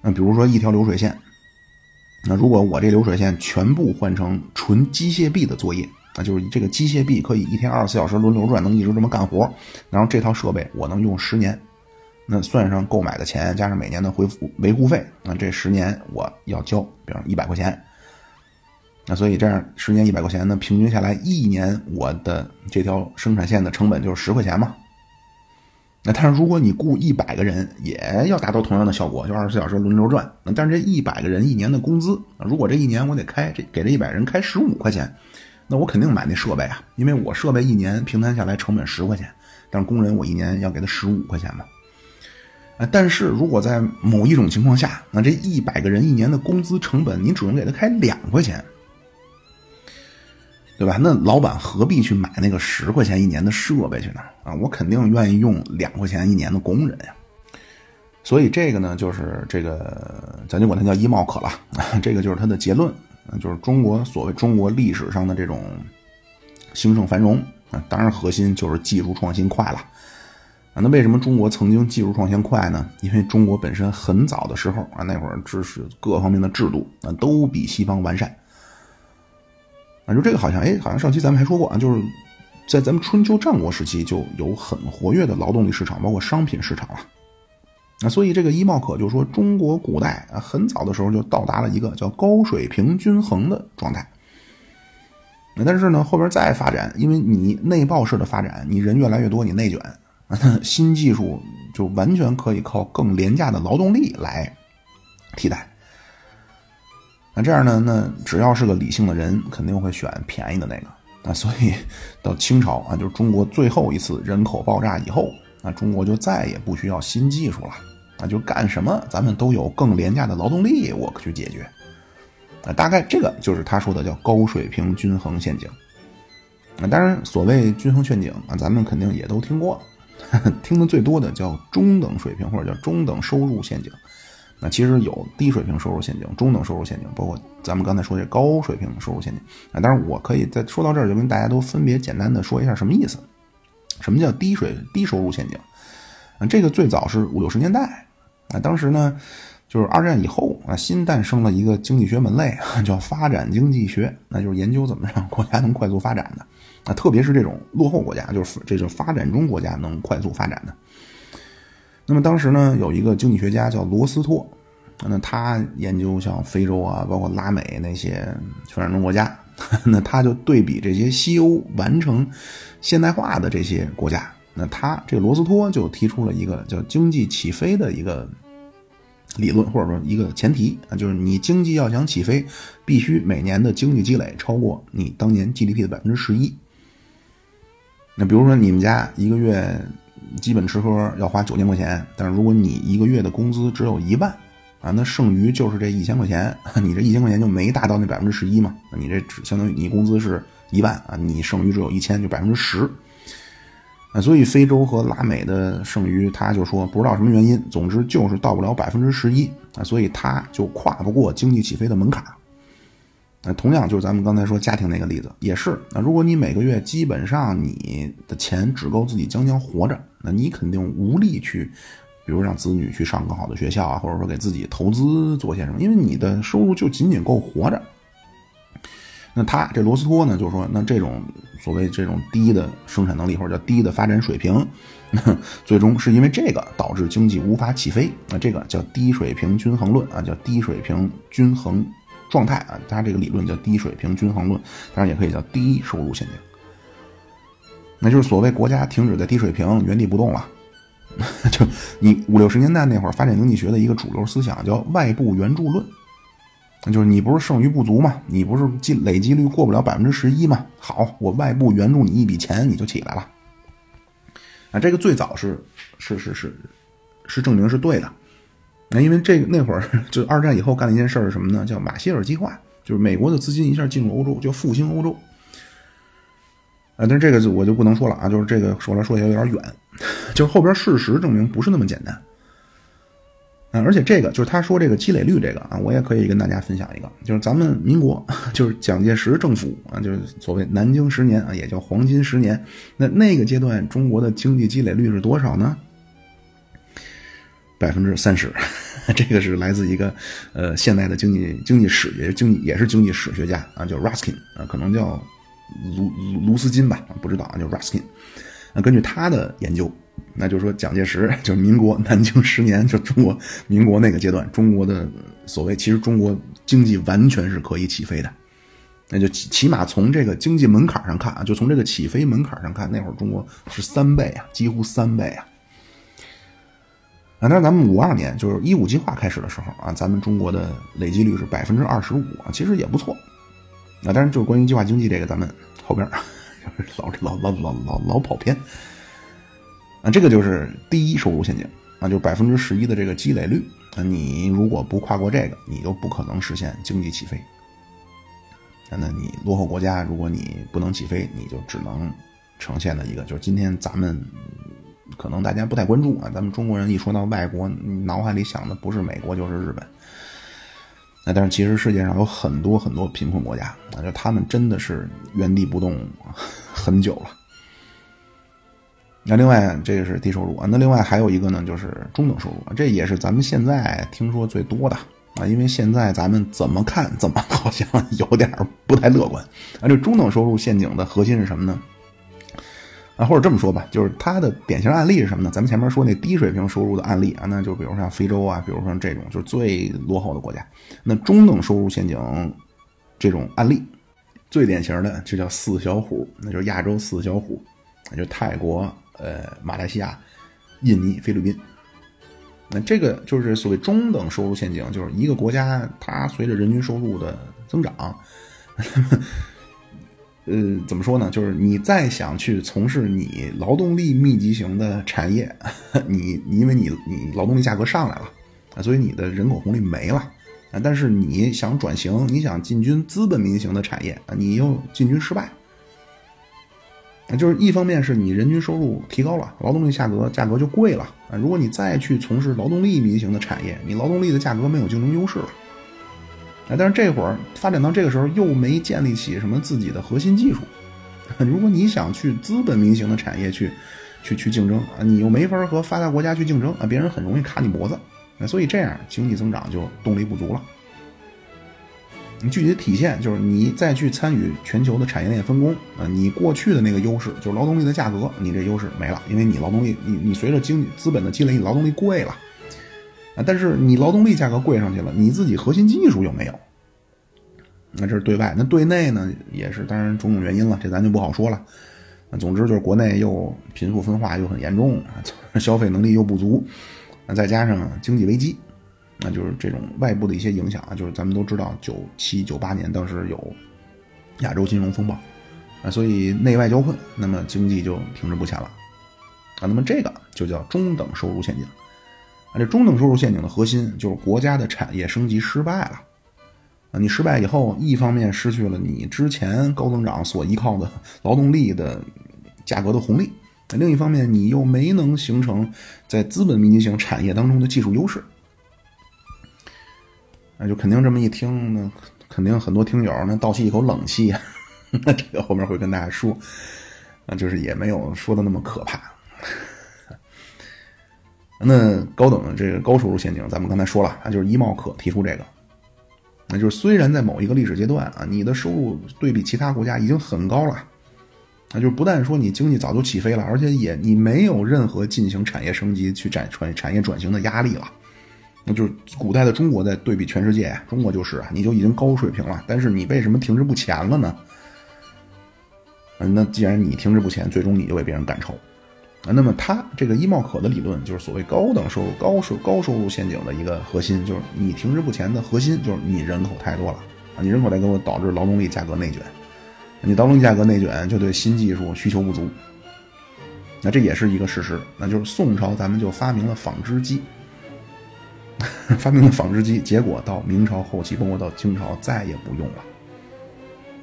那比如说一条流水线，那如果我这流水线全部换成纯机械臂的作业，那就是这个机械臂可以一天二十四小时轮流转，能一直这么干活，然后这套设备我能用十年，那算上购买的钱加上每年的恢复维护费，那这十年我要交，比方一百块钱。所以这样十年一百块钱，呢平均下来一年我的这条生产线的成本就是十块钱嘛。那但是如果你雇一百个人，也要达到同样的效果，就二十四小时轮流转。但是这一百个人一年的工资，如果这一年我得开这给这一百人开十五块钱，那我肯定买那设备啊，因为我设备一年平摊下来成本十块钱，但是工人我一年要给他十五块钱嘛。啊，但是如果在某一种情况下，那这一百个人一年的工资成本，你只能给他开两块钱。对吧？那老板何必去买那个十块钱一年的设备去呢？啊，我肯定愿意用两块钱一年的工人呀。所以这个呢，就是这个，咱就管它叫一茂可了。这个就是它的结论，就是中国所谓中国历史上的这种兴盛繁荣啊，当然核心就是技术创新快了啊。那为什么中国曾经技术创新快呢？因为中国本身很早的时候啊，那会儿知识各方面的制度啊都比西方完善。啊，就这个好像，哎，好像上期咱们还说过啊，就是在咱们春秋战国时期就有很活跃的劳动力市场，包括商品市场了。那所以这个伊茂可就说，中国古代啊，很早的时候就到达了一个叫高水平均衡的状态。那但是呢，后边再发展，因为你内爆式的发展，你人越来越多，你内卷，新技术就完全可以靠更廉价的劳动力来替代。那这样呢？那只要是个理性的人，肯定会选便宜的那个。啊，所以到清朝啊，就是中国最后一次人口爆炸以后，那中国就再也不需要新技术了。啊，就干什么咱们都有更廉价的劳动力，我去解决。啊，大概这个就是他说的叫高水平均衡陷阱。啊，当然所谓均衡陷阱啊，咱们肯定也都听过，听的最多的叫中等水平或者叫中等收入陷阱。那其实有低水平收入陷阱、中等收入陷阱，包括咱们刚才说的高水平收入陷阱啊。当然，我可以在说到这儿就跟大家都分别简单的说一下什么意思。什么叫低水低收入陷阱？啊，这个最早是五六十年代啊，当时呢，就是二战以后啊，新诞生了一个经济学门类，叫发展经济学，那就是研究怎么让国家能快速发展的啊，特别是这种落后国家，就是这种发展中国家能快速发展的。那么当时呢，有一个经济学家叫罗斯托，那他研究像非洲啊，包括拉美那些发展中国家，那他就对比这些西欧完成现代化的这些国家。那他这罗斯托就提出了一个叫经济起飞的一个理论，或者说一个前提啊，就是你经济要想起飞，必须每年的经济积累超过你当年 GDP 的百分之十一。那比如说你们家一个月基本吃喝要花九千块钱，但是如果你一个月的工资只有一万啊，那剩余就是这一千块钱，你这一千块钱就没达到那百分之十一嘛？你这只相当于你工资是一万啊，你剩余只有一千，就百分之十。啊，所以非洲和拉美的剩余，他就说不知道什么原因，总之就是到不了百分之十一啊，所以他就跨不过经济起飞的门槛。那同样就是咱们刚才说家庭那个例子，也是。那如果你每个月基本上你的钱只够自己将将活着，那你肯定无力去，比如让子女去上更好的学校啊，或者说给自己投资做些什么，因为你的收入就仅仅够活着。那他这罗斯托呢，就说，那这种所谓这种低的生产能力或者叫低的发展水平，最终是因为这个导致经济无法起飞。那这个叫低水平均衡论啊，叫低水平均衡状态啊。他这个理论叫低水平均衡论，当然也可以叫低收入陷阱。那就是所谓国家停止在低水平原地不动了。就你五六十年代那会儿，发展经济学的一个主流思想叫外部援助论。那就是你不是剩余不足吗？你不是积累积率过不了百分之十一吗？好，我外部援助你一笔钱，你就起来了。啊，这个最早是是是是是证明是对的。那因为这个那会儿 就二战以后干了一件事是什么呢？叫马歇尔计划，就是美国的资金一下进入欧洲，就复兴欧洲。啊，但是这个我就不能说了啊，就是这个说来说去有点远，就是后边事实证明不是那么简单。啊，而且这个就是他说这个积累率这个啊，我也可以跟大家分享一个，就是咱们民国 就是蒋介石政府啊，就是所谓南京十年啊，也叫黄金十年。那那个阶段中国的经济积累率是多少呢？百分之三十。这个是来自一个呃现代的经济经济史，也是经济也是经济史学家啊，叫 Ruskin 啊，可能叫卢卢斯金吧，不知道啊，叫 Ruskin。那根据他的研究。那就是说，蒋介石就是民国南京十年，就中国民国那个阶段，中国的所谓其实中国经济完全是可以起飞的。那就起起码从这个经济门槛上看啊，就从这个起飞门槛上看，那会儿中国是三倍啊，几乎三倍啊。啊，但是咱们五二年就是一五计划开始的时候啊，咱们中国的累积率是百分之二十五啊，其实也不错。啊，当然就是关于计划经济这个，咱们后边 老老老老老老跑偏。啊，这个就是第一收入陷阱啊，就是百分之十一的这个积累率啊，你如果不跨过这个，你就不可能实现经济起飞。那你落后国家，如果你不能起飞，你就只能呈现的一个，就是今天咱们可能大家不太关注啊，咱们中国人一说到外国，脑海里想的不是美国就是日本。那但是其实世界上有很多很多贫困国家啊，就他们真的是原地不动很久了。那另外这个是低收入啊，那另外还有一个呢，就是中等收入，这也是咱们现在听说最多的啊，因为现在咱们怎么看怎么好像 有点不太乐观啊。这中等收入陷阱的核心是什么呢？啊，或者这么说吧，就是它的典型案例是什么呢？咱们前面说那低水平收入的案例啊，那就比如像非洲啊，比如说这种就是最落后的国家，那中等收入陷阱这种案例最典型的就叫四小虎，那就是亚洲四小虎，那就泰国。呃，马来西亚、印尼、菲律宾，那这个就是所谓中等收入陷阱，就是一个国家它随着人均收入的增长，呃，怎么说呢？就是你再想去从事你劳动力密集型的产业，你因为你你劳动力价格上来了啊，所以你的人口红利没了啊。但是你想转型，你想进军资本民营型的产业，你又进军失败。就是一方面是你人均收入提高了，劳动力价格价格就贵了啊。如果你再去从事劳动力密集型的产业，你劳动力的价格没有竞争优势了啊。但是这会儿发展到这个时候，又没建立起什么自己的核心技术，如果你想去资本民营的产业去去去竞争啊，你又没法和发达国家去竞争啊，别人很容易卡你脖子。啊所以这样经济增长就动力不足了。你具体的体现就是你再去参与全球的产业链分工啊，你过去的那个优势就是劳动力的价格，你这优势没了，因为你劳动力你你随着经济资本的积累，你劳动力贵了啊，但是你劳动力价格贵上去了，你自己核心技术又没有。那这是对外，那对内呢也是，当然种种原因了，这咱就不好说了。总之就是国内又贫富分化又很严重，消费能力又不足，那再加上经济危机。那就是这种外部的一些影响啊，就是咱们都知道，九七九八年当时有亚洲金融风暴啊，所以内外交困，那么经济就停滞不前了啊。那么这个就叫中等收入陷阱啊。这中等收入陷阱的核心就是国家的产业升级失败了啊。你失败以后，一方面失去了你之前高增长所依靠的劳动力的价格的红利，另一方面你又没能形成在资本密集型产业当中的技术优势。那就肯定这么一听，呢肯定很多听友那倒吸一口冷气呀。那这个后面会跟大家说，啊，就是也没有说的那么可怕。那高等的这个高收入陷阱，咱们刚才说了，啊，就是伊茂可提出这个，那就是虽然在某一个历史阶段啊，你的收入对比其他国家已经很高了，那就是不但说你经济早就起飞了，而且也你没有任何进行产业升级、去转传产业转型的压力了。那就是古代的中国在对比全世界，中国就是啊，你就已经高水平了，但是你为什么停滞不前了呢？那既然你停滞不前，最终你就被别人赶超啊。那么他这个伊茂可的理论就是所谓高等收入、高收高收入陷阱的一个核心，就是你停滞不前的核心就是你人口太多了啊，你人口太多导致劳动力价格内卷，你劳动力价格内卷就对新技术需求不足，那这也是一个事实，那就是宋朝咱们就发明了纺织机。发明了纺织机，结果到明朝后期，包括到清朝，再也不用了。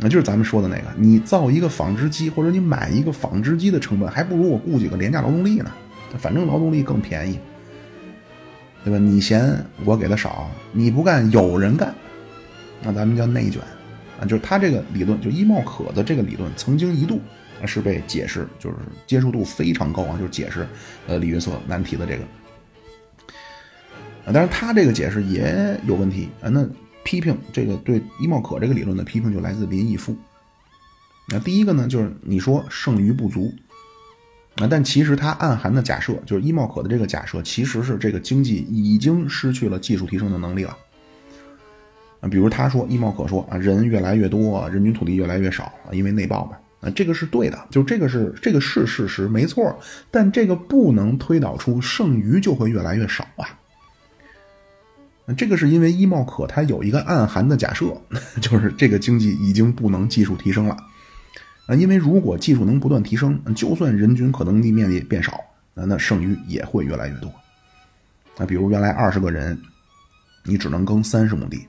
那就是咱们说的那个，你造一个纺织机，或者你买一个纺织机的成本，还不如我雇几个廉价劳动力呢。反正劳动力更便宜，对吧？你嫌我给的少，你不干，有人干，那咱们叫内卷啊。就是他这个理论，就伊茂可的这个理论，曾经一度是被解释，就是接受度非常高啊，就是解释呃李约瑟难题的这个。但是他这个解释也有问题啊。那批评这个对伊茂可这个理论的批评就来自林毅夫。那第一个呢，就是你说剩余不足啊，但其实它暗含的假设就是伊茂可的这个假设其实是这个经济已经失去了技术提升的能力了啊。比如他说伊茂可说啊，人越来越多，人均土地越来越少啊，因为内爆嘛啊，这个是对的，就这个是这个是事实没错，但这个不能推导出剩余就会越来越少啊。这个是因为伊茂可它有一个暗含的假设，就是这个经济已经不能技术提升了。啊，因为如果技术能不断提升，就算人均可耕地面积变少，啊，那剩余也会越来越多。那比如原来二十个人，你只能耕三十亩地，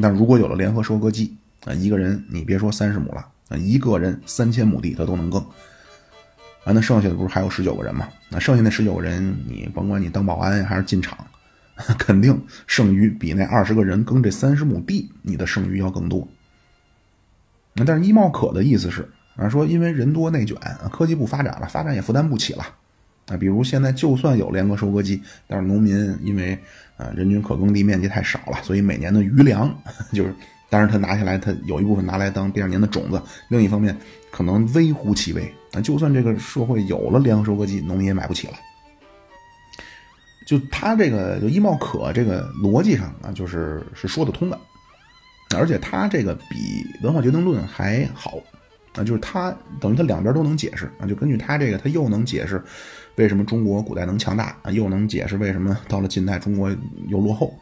但如果有了联合收割机，啊，一个人你别说三十亩了，啊，一个人三千亩地他都能耕。啊，那剩下的不是还有十九个人吗？那剩下那十九个人，你甭管你当保安还是进厂。肯定剩余比那二十个人耕这三十亩地，你的剩余要更多。那但是伊茂可的意思是啊，说因为人多内卷，科技不发展了，发展也负担不起了。啊，比如现在就算有联合收割机，但是农民因为啊人均可耕地面积太少了，所以每年的余粮 就是，当然他拿下来，他有一部分拿来当第二年的种子，另一方面可能微乎其微。啊就算这个社会有了联合收割机，农民也买不起了。就他这个就伊茂可这个逻辑上啊，就是是说得通的，而且他这个比文化决定论还好啊，就是他等于他两边都能解释啊，就根据他这个，他又能解释为什么中国古代能强大啊，又能解释为什么到了近代中国又落后。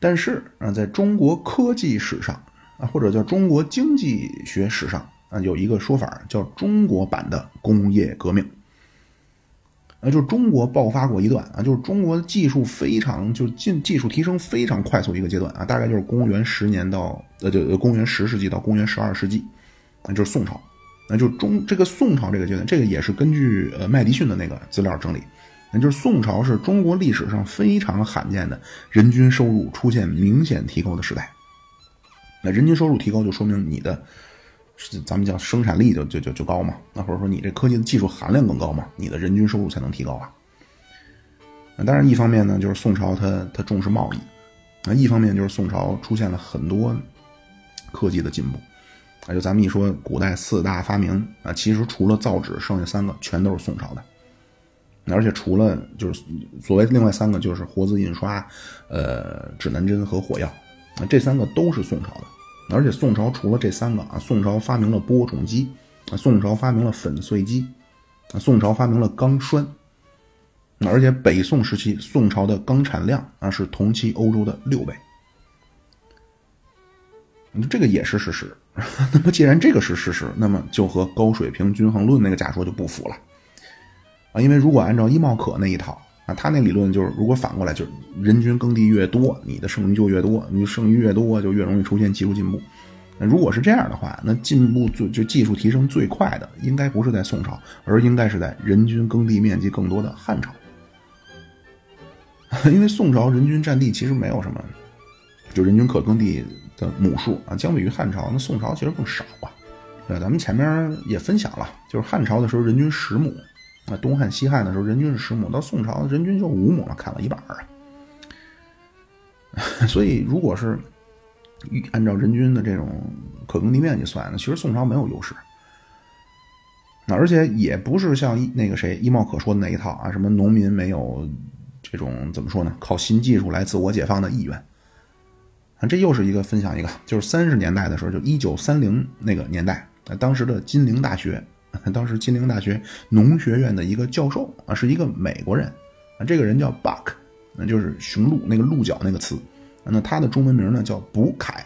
但是啊，在中国科技史上啊，或者叫中国经济学史上啊，有一个说法叫中国版的工业革命。那就是中国爆发过一段啊，就是中国的技术非常就进技术提升非常快速一个阶段啊，大概就是公元十年到呃就公元十世纪到公元十二世纪，那就是宋朝，那就中这个宋朝这个阶段，这个也是根据呃麦迪逊的那个资料整理，那就是宋朝是中国历史上非常罕见的人均收入出现明显提高的时代。那人均收入提高就说明你的咱们叫生产力就就就就高嘛，那或者说你这科技的技术含量更高嘛，你的人均收入才能提高啊。那当然，一方面呢，就是宋朝它它重视贸易，那一方面就是宋朝出现了很多科技的进步。啊，就咱们一说古代四大发明啊，其实除了造纸，剩下三个全都是宋朝的。而且除了就是所谓另外三个，就是活字印刷、呃指南针和火药，啊这三个都是宋朝的。而且宋朝除了这三个啊，宋朝发明了播种机，啊宋朝发明了粉碎机，啊宋朝发明了钢栓。而且北宋时期宋朝的钢产量啊是同期欧洲的六倍。这个也是事实。那么既然这个是事实，那么就和高水平均衡论那个假说就不符了。啊，因为如果按照伊茂可那一套啊，他那理论就是，如果反过来就是人均耕地越多，你的剩余就越多，你剩余越多就越容易出现技术进步。那如果是这样的话，那进步最就技术提升最快的，应该不是在宋朝，而应该是在人均耕地面积更多的汉朝。因为宋朝人均占地其实没有什么，就人均可耕地的亩数啊，相比于汉朝，那宋朝其实更少啊。对，咱们前面也分享了，就是汉朝的时候人均十亩。那东汉、西汉的时候，人均是十亩，到宋朝人均就五亩了，砍了一半啊。所以，如果是按照人均的这种可耕地面积算，其实宋朝没有优势。那而且也不是像那个谁易茂可说的那一套啊，什么农民没有这种怎么说呢？靠新技术来自我解放的意愿啊。这又是一个分享一个，就是三十年代的时候，就一九三零那个年代，当时的金陵大学。当时金陵大学农学院的一个教授啊，是一个美国人啊，这个人叫 Buck，那就是雄鹿那个鹿角那个词，那他的中文名呢叫卜凯，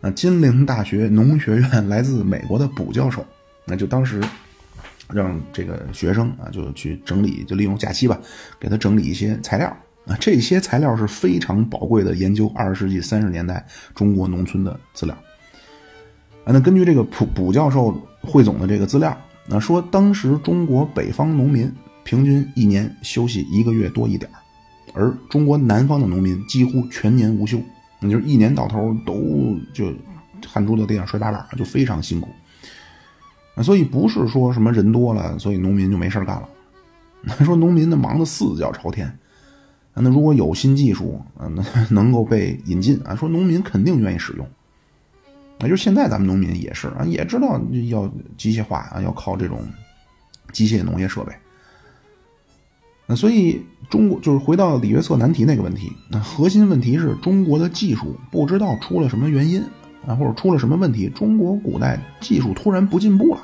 啊，金陵大学农学院来自美国的卜教授，那就当时让这个学生啊，就去整理，就利用假期吧，给他整理一些材料啊，这些材料是非常宝贵的研究二十世纪三十年代中国农村的资料。啊，那根据这个卜卜教授汇总的这个资料，那说当时中国北方农民平均一年休息一个月多一点而中国南方的农民几乎全年无休，那就是一年到头都就汗珠子地上摔八瓣，就非常辛苦。啊，所以不是说什么人多了，所以农民就没事干了。说农民呢忙得四脚朝天，那如果有新技术，啊，那能够被引进啊，说农民肯定愿意使用。那就现在咱们农民也是啊，也知道要机械化啊，要靠这种机械农业设备。那所以中国就是回到李约瑟难题那个问题，那核心问题是中国的技术不知道出了什么原因啊，或者出了什么问题，中国古代技术突然不进步了。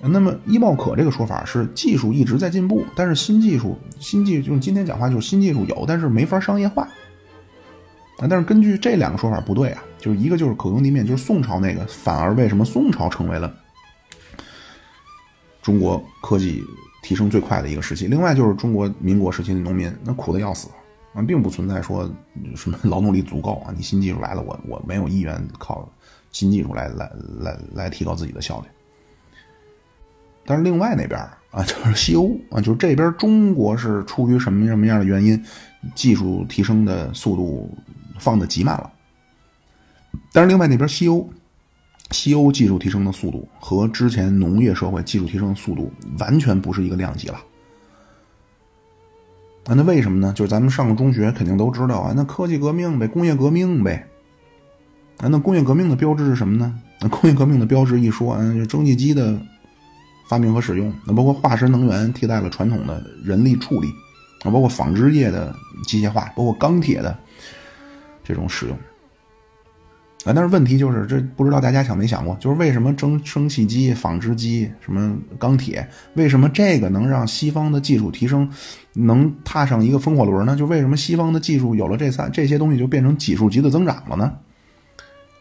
那么伊茂可这个说法是技术一直在进步，但是新技术新技术用今天讲话就是新技术有，但是没法商业化。啊，但是根据这两个说法不对啊，就是一个就是可用地面，就是宋朝那个，反而为什么宋朝成为了中国科技提升最快的一个时期？另外就是中国民国时期的农民那苦的要死啊，并不存在说什么 劳动力足够啊，你新技术来了，我我没有意愿靠新技术来来来来提高自己的效率。但是另外那边啊，就是西欧啊，就是这边中国是出于什么什么样的原因，技术提升的速度。放的极慢了，但是另外那边西欧，西欧技术提升的速度和之前农业社会技术提升的速度完全不是一个量级了。啊，那为什么呢？就是咱们上过中学肯定都知道啊，那科技革命呗，工业革命呗。啊，那工业革命的标志是什么呢？那工业革命的标志一说啊，就蒸汽机的发明和使用，那包括化石能源替代了传统的人力处理，啊，包括纺织业的机械化，包括钢铁的。这种使用啊，但是问题就是，这不知道大家想没想过，就是为什么蒸蒸汽机、纺织机、什么钢铁，为什么这个能让西方的技术提升，能踏上一个风火轮呢？就为什么西方的技术有了这三这些东西，就变成指数级的增长了呢？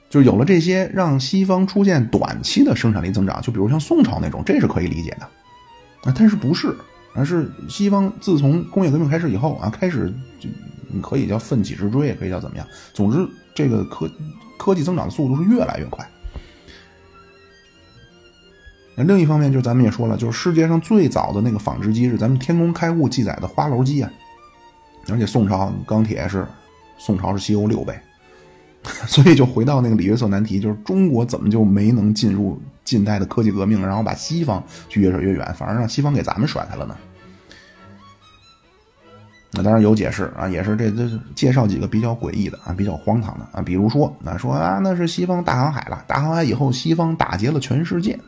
就有了这些，让西方出现短期的生产力增长，就比如像宋朝那种，这是可以理解的啊。但是不是？而是西方自从工业革命开始以后啊，开始就。你可以叫奋起直追，也可以叫怎么样。总之，这个科科技增长的速度是越来越快。那另一方面，就是咱们也说了，就是世界上最早的那个纺织机是咱们《天工开物》记载的花楼机啊。而且宋朝钢铁是宋朝是西欧六倍，所以就回到那个李约瑟难题，就是中国怎么就没能进入近代的科技革命，然后把西方去越甩越远，反而让西方给咱们甩开了呢？那当然有解释啊，也是这这介绍几个比较诡异的啊，比较荒唐的啊，比如说啊，说啊那是西方大航海了，大航海以后西方打劫了全世界。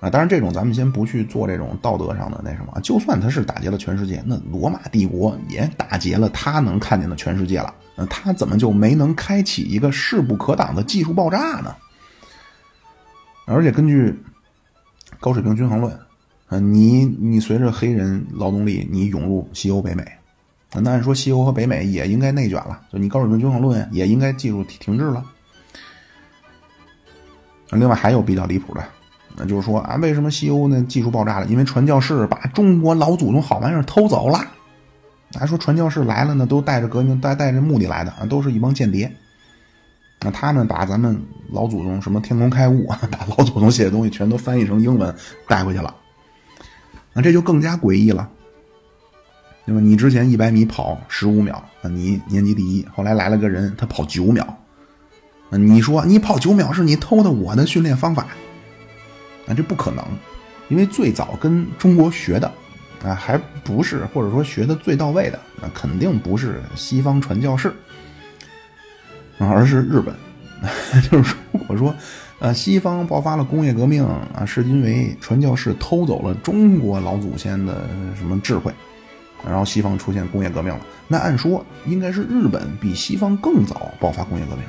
啊，当然，这种咱们先不去做这种道德上的那什么。就算他是打劫了全世界，那罗马帝国也打劫了他能看见的全世界了。那他怎么就没能开启一个势不可挡的技术爆炸呢？而且根据高水平均衡论，啊，你你随着黑人劳动力你涌入西欧、北美，那按说西欧和北美也应该内卷了。就你高水平均衡论也应该技术停滞了。另外还有比较离谱的。那就是说啊，为什么西欧那技术爆炸了？因为传教士把中国老祖宗好玩意儿偷走了。还说传教士来了呢，都带着革命带带着目的来的啊，都是一帮间谍。那他们把咱们老祖宗什么天工开悟，把老祖宗写的东西全都翻译成英文带回去了。那这就更加诡异了，对吧？你之前一百米跑十五秒，啊你年级第一，后来来了个人，他跑九秒。你说你跑九秒是你偷的我的训练方法？啊，这不可能，因为最早跟中国学的，啊，还不是或者说学的最到位的，那肯定不是西方传教士，而是日本。就是说，如果说，呃，西方爆发了工业革命啊，是因为传教士偷走了中国老祖先的什么智慧，然后西方出现工业革命了，那按说应该是日本比西方更早爆发工业革命。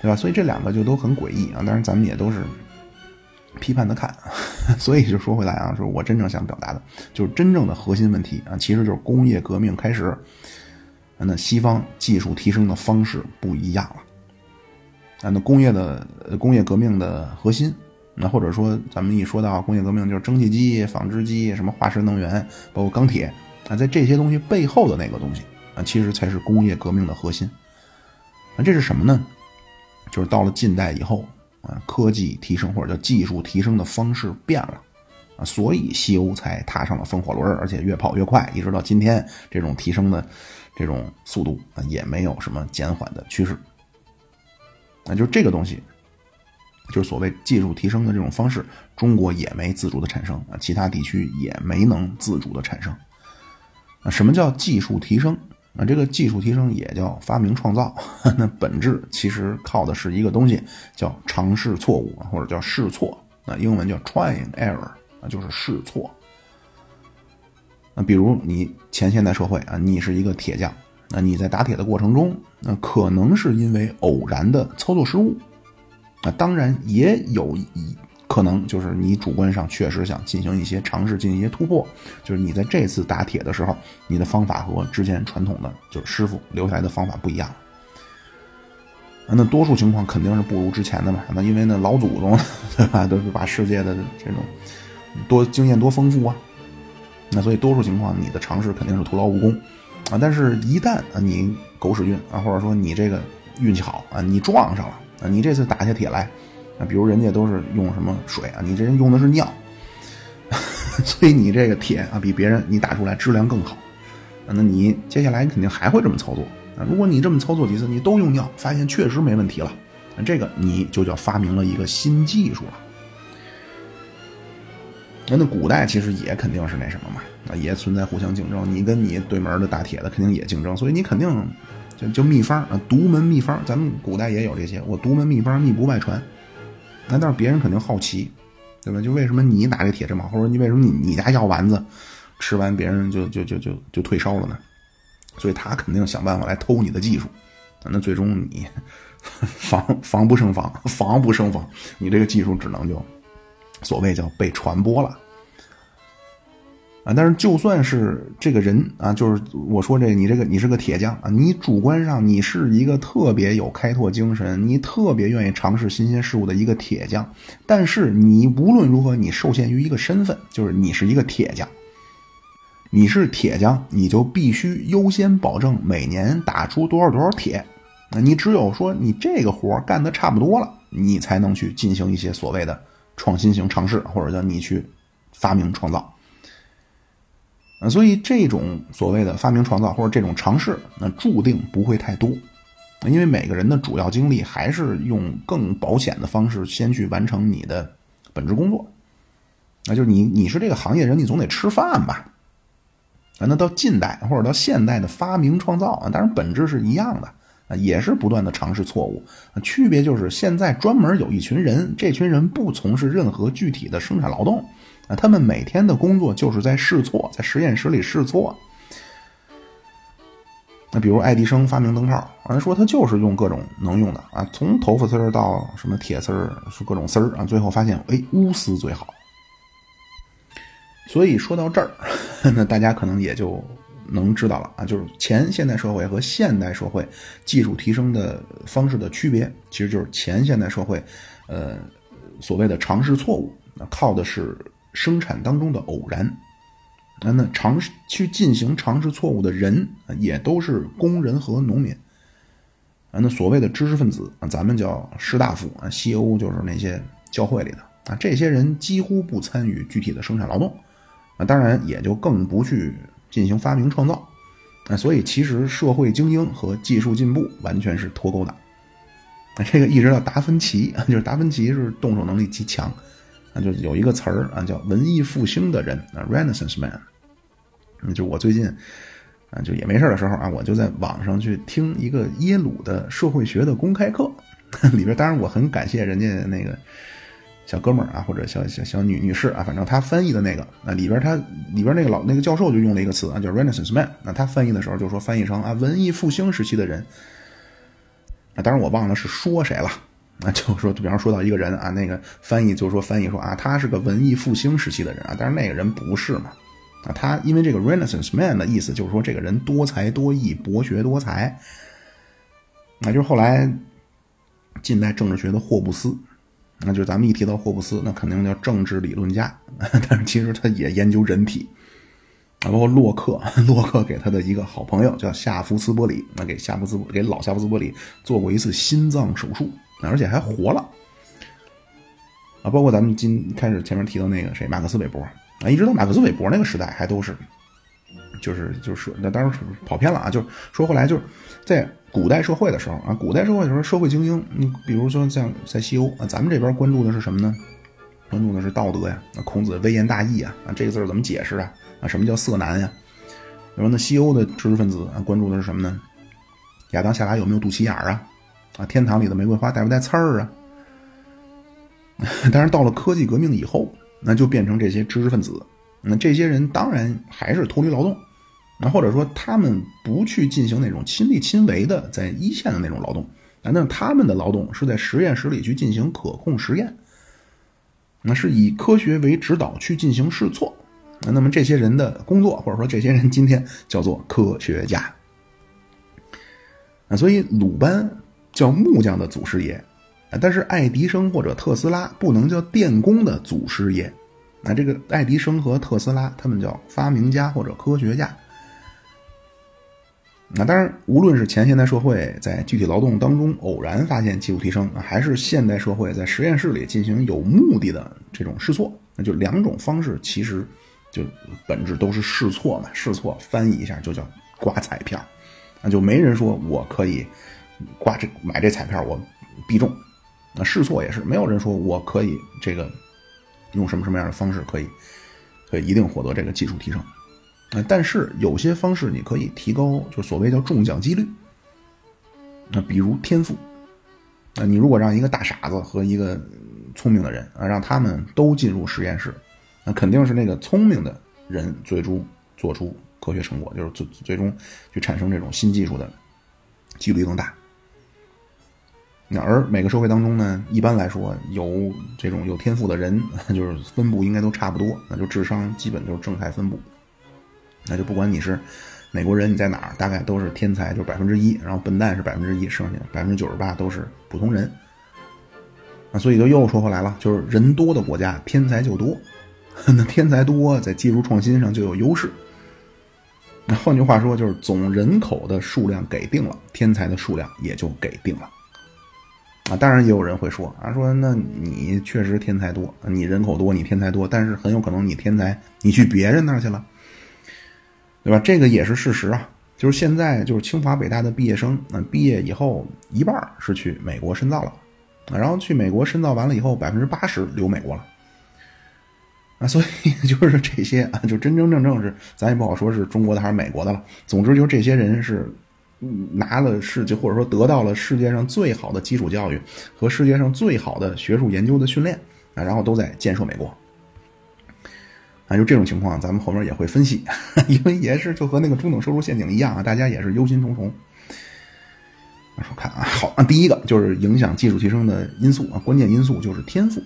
对吧？所以这两个就都很诡异啊！当然，咱们也都是批判的看。所以就说回来啊，是我真正想表达的，就是真正的核心问题啊，其实就是工业革命开始，那西方技术提升的方式不一样了。啊，那工业的工业革命的核心，那或者说咱们一说到工业革命，就是蒸汽机、纺织机、什么化石能源，包括钢铁啊，在这些东西背后的那个东西啊，其实才是工业革命的核心。那这是什么呢？就是到了近代以后啊，科技提升或者叫技术提升的方式变了啊，所以西欧才踏上了风火轮，而且越跑越快，一直到今天，这种提升的这种速度啊，也没有什么减缓的趋势。那就这个东西，就是所谓技术提升的这种方式，中国也没自主的产生啊，其他地区也没能自主的产生。啊，什么叫技术提升？啊这个技术提升也叫发明创造，那本质其实靠的是一个东西，叫尝试错误或者叫试错。那英文叫 trying error，啊，就是试错。那比如你前现代社会啊，你是一个铁匠，那你在打铁的过程中，那可能是因为偶然的操作失误，啊，当然也有一。可能就是你主观上确实想进行一些尝试，进行一些突破。就是你在这次打铁的时候，你的方法和之前传统的就是师傅留下来的方法不一样。那多数情况肯定是不如之前的嘛。那因为那老祖宗 对吧，都是把世界的这种多经验多丰富啊。那所以多数情况你的尝试肯定是徒劳无功啊。但是，一旦啊你狗屎运啊，或者说你这个运气好啊，你撞上了啊，你这次打下铁来。啊，比如人家都是用什么水啊，你这人用的是尿，所以你这个铁啊比别人你打出来质量更好。那你接下来你肯定还会这么操作啊。如果你这么操作几次，你都用尿，发现确实没问题了，那这个你就叫发明了一个新技术了。那那古代其实也肯定是那什么嘛，啊也存在互相竞争，你跟你对门的打铁的肯定也竞争，所以你肯定就就秘方啊，独门秘方，咱们古代也有这些，我独门秘方，秘不外传。那但是别人肯定好奇，对吧？就为什么你打这铁这么好，或者你为什么你你家药丸子吃完别人就就就就就退烧了呢？所以他肯定想办法来偷你的技术，那最终你 防防不胜防，防不胜防，你这个技术只能就所谓叫被传播了。啊，但是就算是这个人啊，就是我说这，你这个你是个铁匠啊，你主观上你是一个特别有开拓精神，你特别愿意尝试新鲜事物的一个铁匠，但是你无论如何，你受限于一个身份，就是你是一个铁匠，你是铁匠，你就必须优先保证每年打出多少多少铁，那你只有说你这个活干的差不多了，你才能去进行一些所谓的创新型尝试，或者叫你去发明创造。啊，所以这种所谓的发明创造或者这种尝试，那注定不会太多，因为每个人的主要精力还是用更保险的方式先去完成你的本职工作。那就是你你是这个行业人，你总得吃饭吧？啊，那到近代或者到现代的发明创造啊，当然本质是一样的啊，也是不断的尝试错误。区别就是现在专门有一群人，这群人不从事任何具体的生产劳动。啊，他们每天的工作就是在试错，在实验室里试错。那比如爱迪生发明灯泡，人说他就是用各种能用的啊，从头发丝儿到什么铁丝儿，是各种丝儿啊，最后发现哎，钨丝最好。所以说到这儿，那大家可能也就能知道了啊，就是前现代社会和现代社会技术提升的方式的区别，其实就是前现代社会，呃，所谓的尝试错误，那靠的是。生产当中的偶然，啊，那尝试去进行尝试错误的人也都是工人和农民，啊，那所谓的知识分子啊，咱们叫士大夫啊，西欧就是那些教会里的啊，这些人几乎不参与具体的生产劳动，啊，当然也就更不去进行发明创造，啊，所以其实社会精英和技术进步完全是脱钩的，啊，这个一直到达芬奇啊，就是达芬奇是动手能力极强。那就有一个词儿啊，叫文艺复兴的人啊，Renaissance man。就我最近啊，就也没事的时候啊，我就在网上去听一个耶鲁的社会学的公开课，里边当然我很感谢人家那个小哥们儿啊，或者小小小女女士啊，反正他翻译的那个啊，里边他里边那个老那个教授就用了一个词啊，叫 Renaissance man。那他翻译的时候就说翻译成啊，文艺复兴时期的人。啊，当然我忘了是说谁了。啊，就说，比方说到一个人啊，那个翻译就说翻译说啊，他是个文艺复兴时期的人啊，但是那个人不是嘛？啊，他因为这个 Renaissance man 的意思就是说这个人多才多艺、博学多才。那就是后来近代政治学的霍布斯，那就咱们一提到霍布斯，那肯定叫政治理论家，但是其实他也研究人体啊，包括洛克，洛克给他的一个好朋友叫夏福斯伯里，那给夏福斯给老夏福斯伯里做过一次心脏手术。而且还活了啊！包括咱们今开始前面提到那个谁，马克思韦伯啊，一直到马克思韦伯那个时代，还都是，就是就是说，那当然跑偏了啊！就说回来就是在古代社会的时候啊，古代社会的时候，社会精英，你比如说像在西欧啊，咱们这边关注的是什么呢？关注的是道德呀，那孔子的微言大义啊，啊这个字怎么解释啊？啊什么叫色难呀？然后那西欧的知识分子啊，关注的是什么呢？亚当夏娃有没有肚脐眼儿啊？啊，天堂里的玫瑰花带不带刺儿啊？但是到了科技革命以后，那就变成这些知识分子。那这些人当然还是脱离劳动，那或者说他们不去进行那种亲力亲为的在一线的那种劳动。啊那他们的劳动是在实验室里去进行可控实验，那是以科学为指导去进行试错。那么这些人的工作，或者说这些人今天叫做科学家。啊，所以鲁班。叫木匠的祖师爷，啊但是爱迪生或者特斯拉不能叫电工的祖师爷。那这个爱迪生和特斯拉，他们叫发明家或者科学家。那当然，无论是前现代社会在具体劳动当中偶然发现技术提升，还是现代社会在实验室里进行有目的的这种试错，那就两种方式，其实就本质都是试错嘛。试错翻译一下就叫刮彩票，那就没人说我可以。刮这买这彩票我必中，那试错也是没有人说我可以这个用什么什么样的方式可以可以一定获得这个技术提升啊，但是有些方式你可以提高，就所谓叫中奖几率。那比如天赋，啊你如果让一个大傻子和一个聪明的人啊，让他们都进入实验室，那肯定是那个聪明的人最终做出科学成果，就是最最终去产生这种新技术的几率更大。那而每个社会当中呢，一般来说有这种有天赋的人，就是分布应该都差不多，那就智商基本就是正态分布。那就不管你是美国人，你在哪儿，大概都是天才，就百分之一，然后笨蛋是百分之一，剩下百分之九十八都是普通人。啊所以就又说回来了，就是人多的国家天才就多，那天才多在技术创新上就有优势。那换句话说，就是总人口的数量给定了，天才的数量也就给定了。啊，当然也有人会说啊，说那你确实天才多，你人口多，你天才多，但是很有可能你天才你去别人那儿去了。对吧？这个也是事实啊。就是现在，就是清华北大的毕业生，那毕业以后一半是去美国深造了，啊，然后去美国深造完了以后，百分之八十留美国了，啊，所以 就是这些啊，就真真正正是，咱也不好说是中国的还是美国的了。总之，就是这些人是拿了世界，或者说得到了世界上最好的基础教育和世界上最好的学术研究的训练啊，然后都在建设美国。啊，就这种情况，咱们后面也会分析，因为也是就和那个中等收入陷阱一样啊，大家也是忧心忡忡。说看啊，好啊，第一个就是影响技术提升的因素啊，关键因素就是天赋。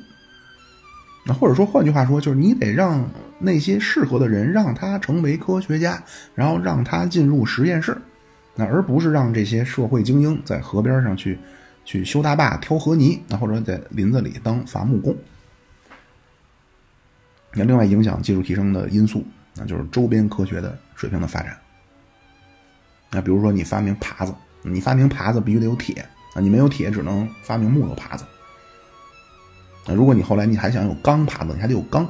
那或者说换句话说，就是你得让那些适合的人让他成为科学家，然后让他进入实验室，那而不是让这些社会精英在河边上去去修大坝、挑河泥，那或者在林子里当伐木工。那另外影响技术提升的因素，那就是周边科学的水平的发展。那比如说你发明耙子，你发明耙子必须得有铁啊，你没有铁只能发明木头耙子。那如果你后来你还想有钢耙子，你还得有钢。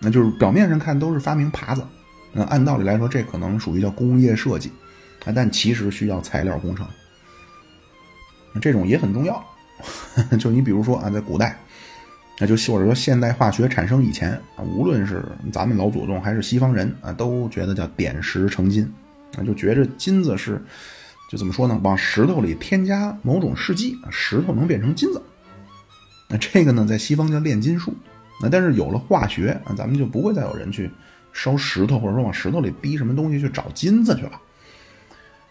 那就是表面上看都是发明耙子，那按道理来说这可能属于叫工业设计，啊，但其实需要材料工程。这种也很重要，就你比如说啊，在古代。那就或者说现代化学产生以前啊，无论是咱们老祖宗还是西方人啊，都觉得叫点石成金，啊，就觉着金子是，就怎么说呢？往石头里添加某种试剂，石头能变成金子。那这个呢，在西方叫炼金术。那但是有了化学啊，咱们就不会再有人去烧石头，或者说往石头里逼什么东西去找金子去了，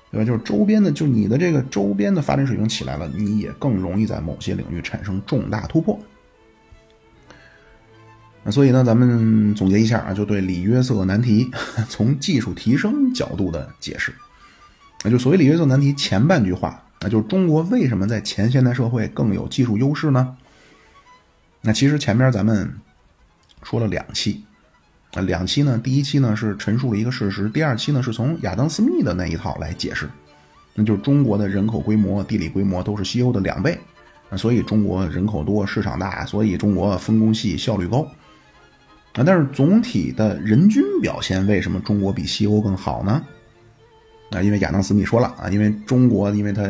对吧？就是周边的，就你的这个周边的发展水平起来了，你也更容易在某些领域产生重大突破。所以呢，咱们总结一下啊，就对里约瑟难题 从技术提升角度的解释。那就所谓里约瑟难题前半句话，那就是中国为什么在前现代社会更有技术优势呢？那其实前面咱们说了两期，啊，两期呢，第一期呢是陈述了一个事实，第二期呢是从亚当斯密的那一套来解释，那就是中国的人口规模、地理规模都是西欧的两倍，所以中国人口多、市场大，所以中国分工细、效率高。啊，但是总体的人均表现为什么中国比西欧更好呢？啊，因为亚当斯密说了啊，因为中国因为它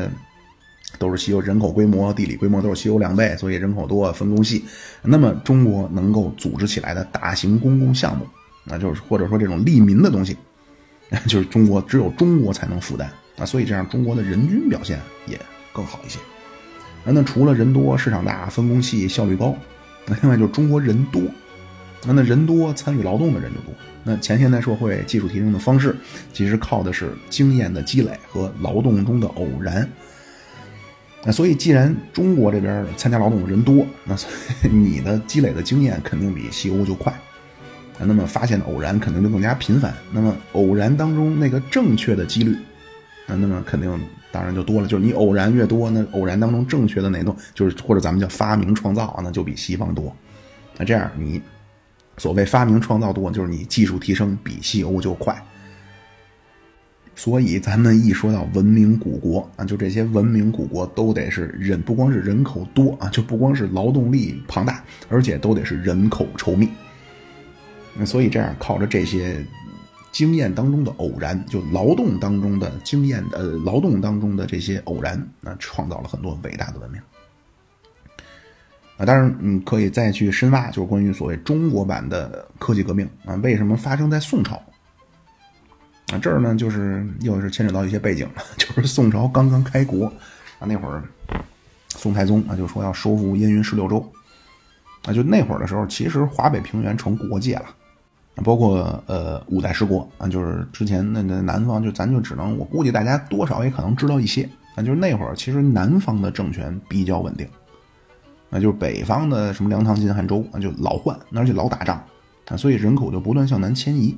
都是西欧人口规模、地理规模都是西欧两倍，所以人口多、分工细。那么中国能够组织起来的大型公共项目，那就是或者说这种利民的东西，就是中国只有中国才能负担啊，所以这样中国的人均表现也更好一些。啊那除了人多、市场大、分工细、效率高，那另外就是中国人多。那那人多，参与劳动的人就多。那前现代社会技术提升的方式，其实靠的是经验的积累和劳动中的偶然。那所以，既然中国这边参加劳动的人多，那你的积累的经验肯定比西欧就快。那么发现的偶然肯定就更加频繁。那么偶然当中那个正确的几率，那那么肯定当然就多了。就是你偶然越多，那偶然当中正确的那种，就是或者咱们叫发明创造，那就比西方多。那这样你。所谓发明创造多，就是你技术提升比西欧就快。所以咱们一说到文明古国啊，就这些文明古国都得是人，不光是人口多啊，就不光是劳动力庞大，而且都得是人口稠密。所以这样靠着这些经验当中的偶然，就劳动当中的经验，呃，劳动当中的这些偶然，那创造了很多伟大的文明。啊，当然，嗯，可以再去深挖，就是关于所谓中国版的科技革命啊，为什么发生在宋朝？啊，这儿呢，就是又是牵扯到一些背景了，就是宋朝刚刚开国啊，那会儿宋太宗啊就说要收复燕云十六州，啊，就那会儿的时候，其实华北平原成国界了，包括呃五代十国啊，就是之前那那南方，就咱就只能，我估计大家多少也可能知道一些啊，就是那会儿其实南方的政权比较稳定。那就是北方的什么梁唐晋汉周啊，就老换，而且老打仗啊，所以人口就不断向南迁移。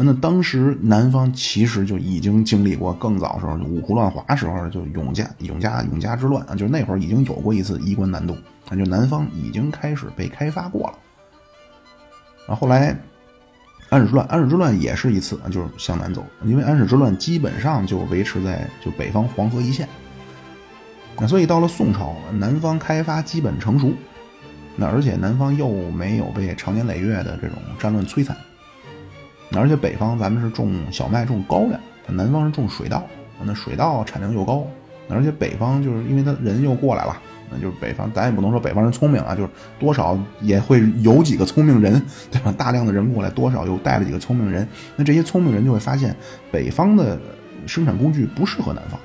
那当时南方其实就已经经历过更早时候五胡乱华时候就永嘉永嘉永嘉之乱啊，就是那会儿已经有过一次衣冠南渡啊，就南方已经开始被开发过了。啊，后来安史之乱，安史之乱也是一次，就是向南走，因为安史之乱基本上就维持在就北方黄河一线。那所以到了宋朝，南方开发基本成熟，那而且南方又没有被长年累月的这种战乱摧残，而且北方咱们是种小麦、种高粱，南方是种水稻，那水稻产量又高，而且北方就是因为他人又过来了，那就是北方咱也不能说北方人聪明啊，就是多少也会有几个聪明人，对吧？大量的人过来，多少又带了几个聪明人，那这些聪明人就会发现北方的生产工具不适合南方，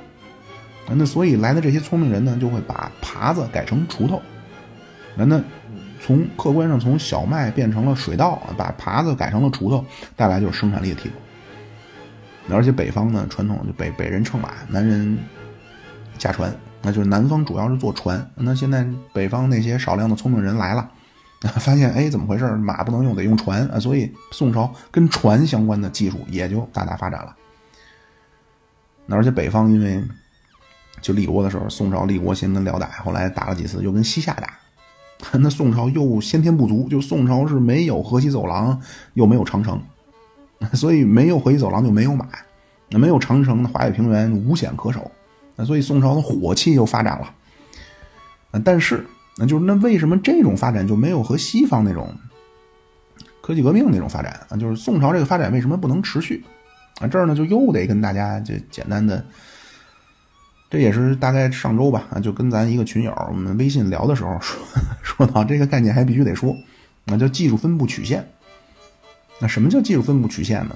那所以来的这些聪明人呢，就会把耙子改成锄头，那那。从客观上，从小麦变成了水稻，把耙子改成了锄头，带来就是生产力的提高。而且北方呢，传统就北北人乘马，南人驾船，那就是南方主要是坐船。那现在北方那些少量的聪明人来了，发现哎，怎么回事？马不能用，得用船啊！所以宋朝跟船相关的技术也就大大发展了。那而且北方因为就立国的时候，宋朝立国先跟辽打，后来打了几次，又跟西夏打。那宋朝又先天不足，就宋朝是没有河西走廊，又没有长城，所以没有河西走廊就没有马，那没有长城，华北平原无险可守，那所以宋朝的火器又发展了。但是那就是那为什么这种发展就没有和西方那种科技革命那种发展啊？就是宋朝这个发展为什么不能持续？啊，这儿呢就又得跟大家就简单的。这也是大概上周吧，就跟咱一个群友我们微信聊的时候说 说到这个概念，还必须得说，那叫技术分布曲线。那什么叫技术分布曲线呢？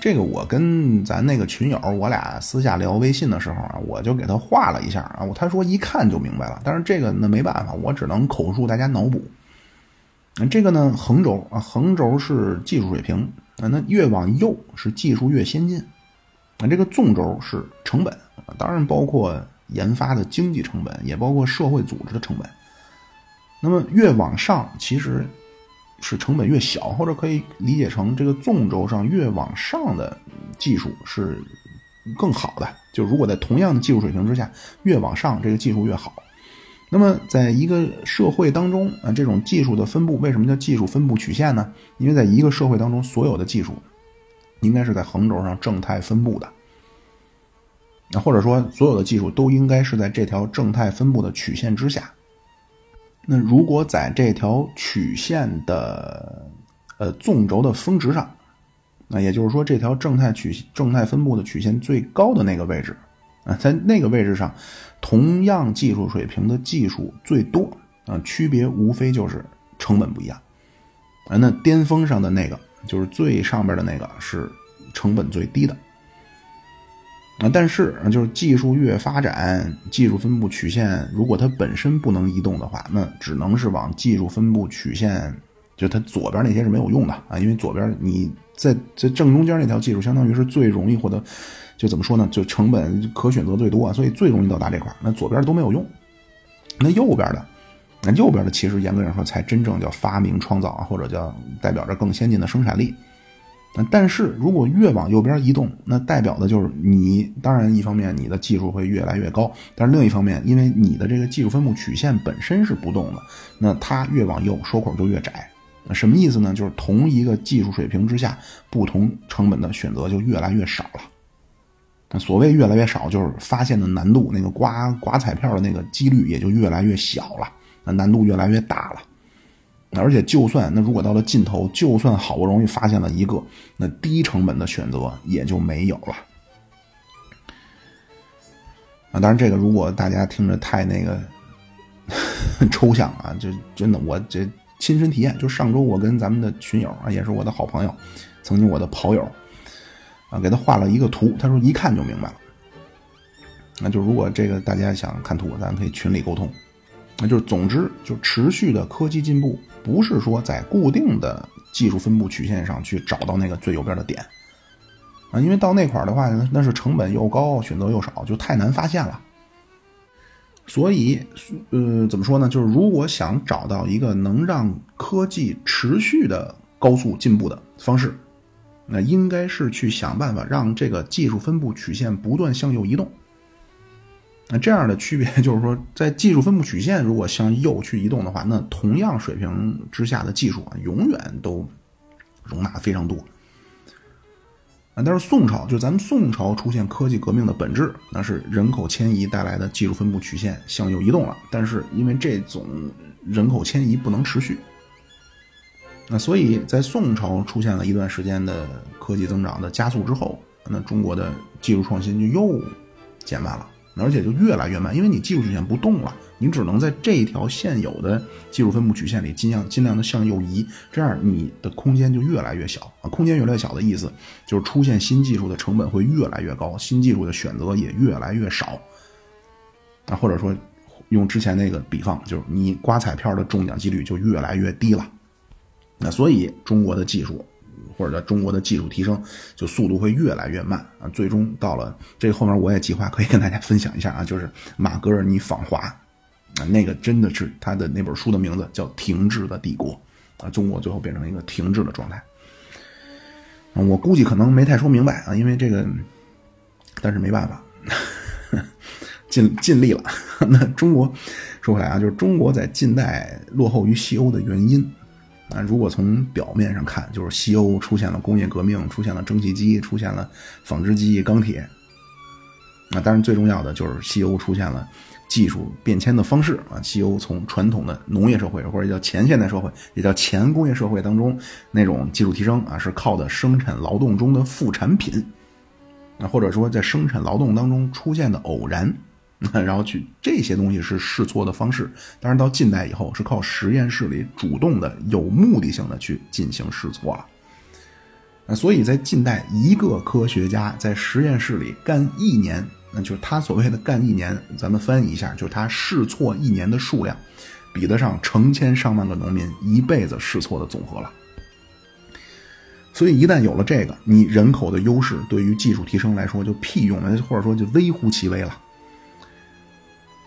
这个我跟咱那个群友，我俩私下聊微信的时候啊，我就给他画了一下啊，他说一看就明白了。但是这个那没办法，我只能口述，大家脑补。那这个呢，横轴啊，横轴是技术水平啊，那越往右是技术越先进。那这个纵轴是成本。当然包括研发的经济成本，也包括社会组织的成本。那么越往上，其实是成本越小，或者可以理解成这个纵轴上越往上的技术是更好的。就如果在同样的技术水平之下，越往上这个技术越好。那么在一个社会当中啊，这种技术的分布为什么叫技术分布曲线呢？因为在一个社会当中，所有的技术应该是在横轴上正态分布的。那或者说，所有的技术都应该是在这条正态分布的曲线之下。那如果在这条曲线的呃纵轴的峰值上，那也就是说，这条正态曲正态分布的曲线最高的那个位置啊，在那个位置上，同样技术水平的技术最多啊，区别无非就是成本不一样啊。那巅峰上的那个，就是最上边的那个，是成本最低的。啊，但是就是技术越发展，技术分布曲线如果它本身不能移动的话，那只能是往技术分布曲线，就它左边那些是没有用的啊，因为左边你在在正中间那条技术，相当于是最容易获得，就怎么说呢，就成本可选择最多，所以最容易到达这块那左边都没有用，那右边的，那右边的其实严格上说才真正叫发明创造啊，或者叫代表着更先进的生产力。但是如果越往右边移动，那代表的就是你。当然，一方面你的技术会越来越高，但是另一方面，因为你的这个技术分布曲线本身是不动的，那它越往右收口就越窄。那什么意思呢？就是同一个技术水平之下，不同成本的选择就越来越少了。那所谓越来越少，就是发现的难度，那个刮刮彩票的那个几率也就越来越小了，那难度越来越大了。而且，就算那如果到了尽头，就算好不容易发现了一个，那低成本的选择也就没有了。啊，当然，这个如果大家听着太那个 抽象啊，就真的我这亲身体验，就上周我跟咱们的群友啊，也是我的好朋友，曾经我的跑友啊，给他画了一个图，他说一看就明白了。那就如果这个大家想看图，咱可以群里沟通。那就是总之，就持续的科技进步。不是说在固定的技术分布曲线上去找到那个最右边的点啊，因为到那块儿的话，那是成本又高，选择又少，就太难发现了。所以，呃，怎么说呢？就是如果想找到一个能让科技持续的高速进步的方式，那应该是去想办法让这个技术分布曲线不断向右移动。那这样的区别就是说，在技术分布曲线如果向右去移动的话，那同样水平之下的技术啊，永远都容纳非常多。啊，但是宋朝就咱们宋朝出现科技革命的本质，那是人口迁移带来的技术分布曲线向右移动了。但是因为这种人口迁移不能持续，那所以在宋朝出现了一段时间的科技增长的加速之后，那中国的技术创新就又减慢了，而且就越来越慢，因为你技术曲线不动了，你只能在这一条现有的技术分布曲线里尽量尽量的向右移，这样你的空间就越来越小啊。空间越来越小的意思就是出现新技术的成本会越来越高，新技术的选择也越来越少。啊，或者说用之前那个比方，就是你刮彩票的中奖几率就越来越低了。那所以中国的技术或者中国的技术提升就速度会越来越慢啊，最终到了这个后面我也计划可以跟大家分享一下啊，就是马格尔尼访华啊，那个真的是他的那本书的名字叫《停滞的帝国》啊，中国最后变成一个停滞的状态，我估计可能没太说明白啊，因为这个，但是没办法，尽尽力了。那中国说回来啊，就是中国在近代落后于西欧的原因。啊，如果从表面上看，就是西欧出现了工业革命，出现了蒸汽机，出现了纺织机、钢铁。啊，当然最重要的就是西欧出现了技术变迁的方式啊。西欧从传统的农业社会，或者叫前现代社会，也叫前工业社会当中那种技术提升啊，是靠的生产劳动中的副产品，啊，或者说在生产劳动当中出现的偶然。然后去这些东西是试错的方式，但是到近代以后是靠实验室里主动的、有目的性的去进行试错了。那所以在近代，一个科学家在实验室里干一年，那就是他所谓的干一年，咱们翻译一下，就是他试错一年的数量，比得上成千上万个农民一辈子试错的总和了。所以一旦有了这个，你人口的优势对于技术提升来说就屁用了，或者说就微乎其微了。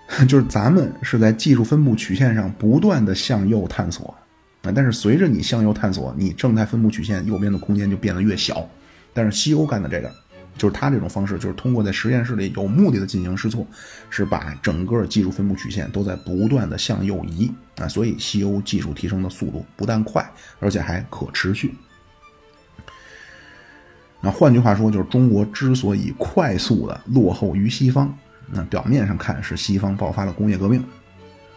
就是咱们是在技术分布曲线上不断的向右探索，啊，但是随着你向右探索，你正态分布曲线右边的空间就变得越小。但是西欧干的这个，就是他这种方式，就是通过在实验室里有目的的进行试错，是把整个技术分布曲线都在不断的向右移啊，所以西欧技术提升的速度不但快，而且还可持续。那换句话说，就是中国之所以快速的落后于西方。那表面上看是西方爆发了工业革命，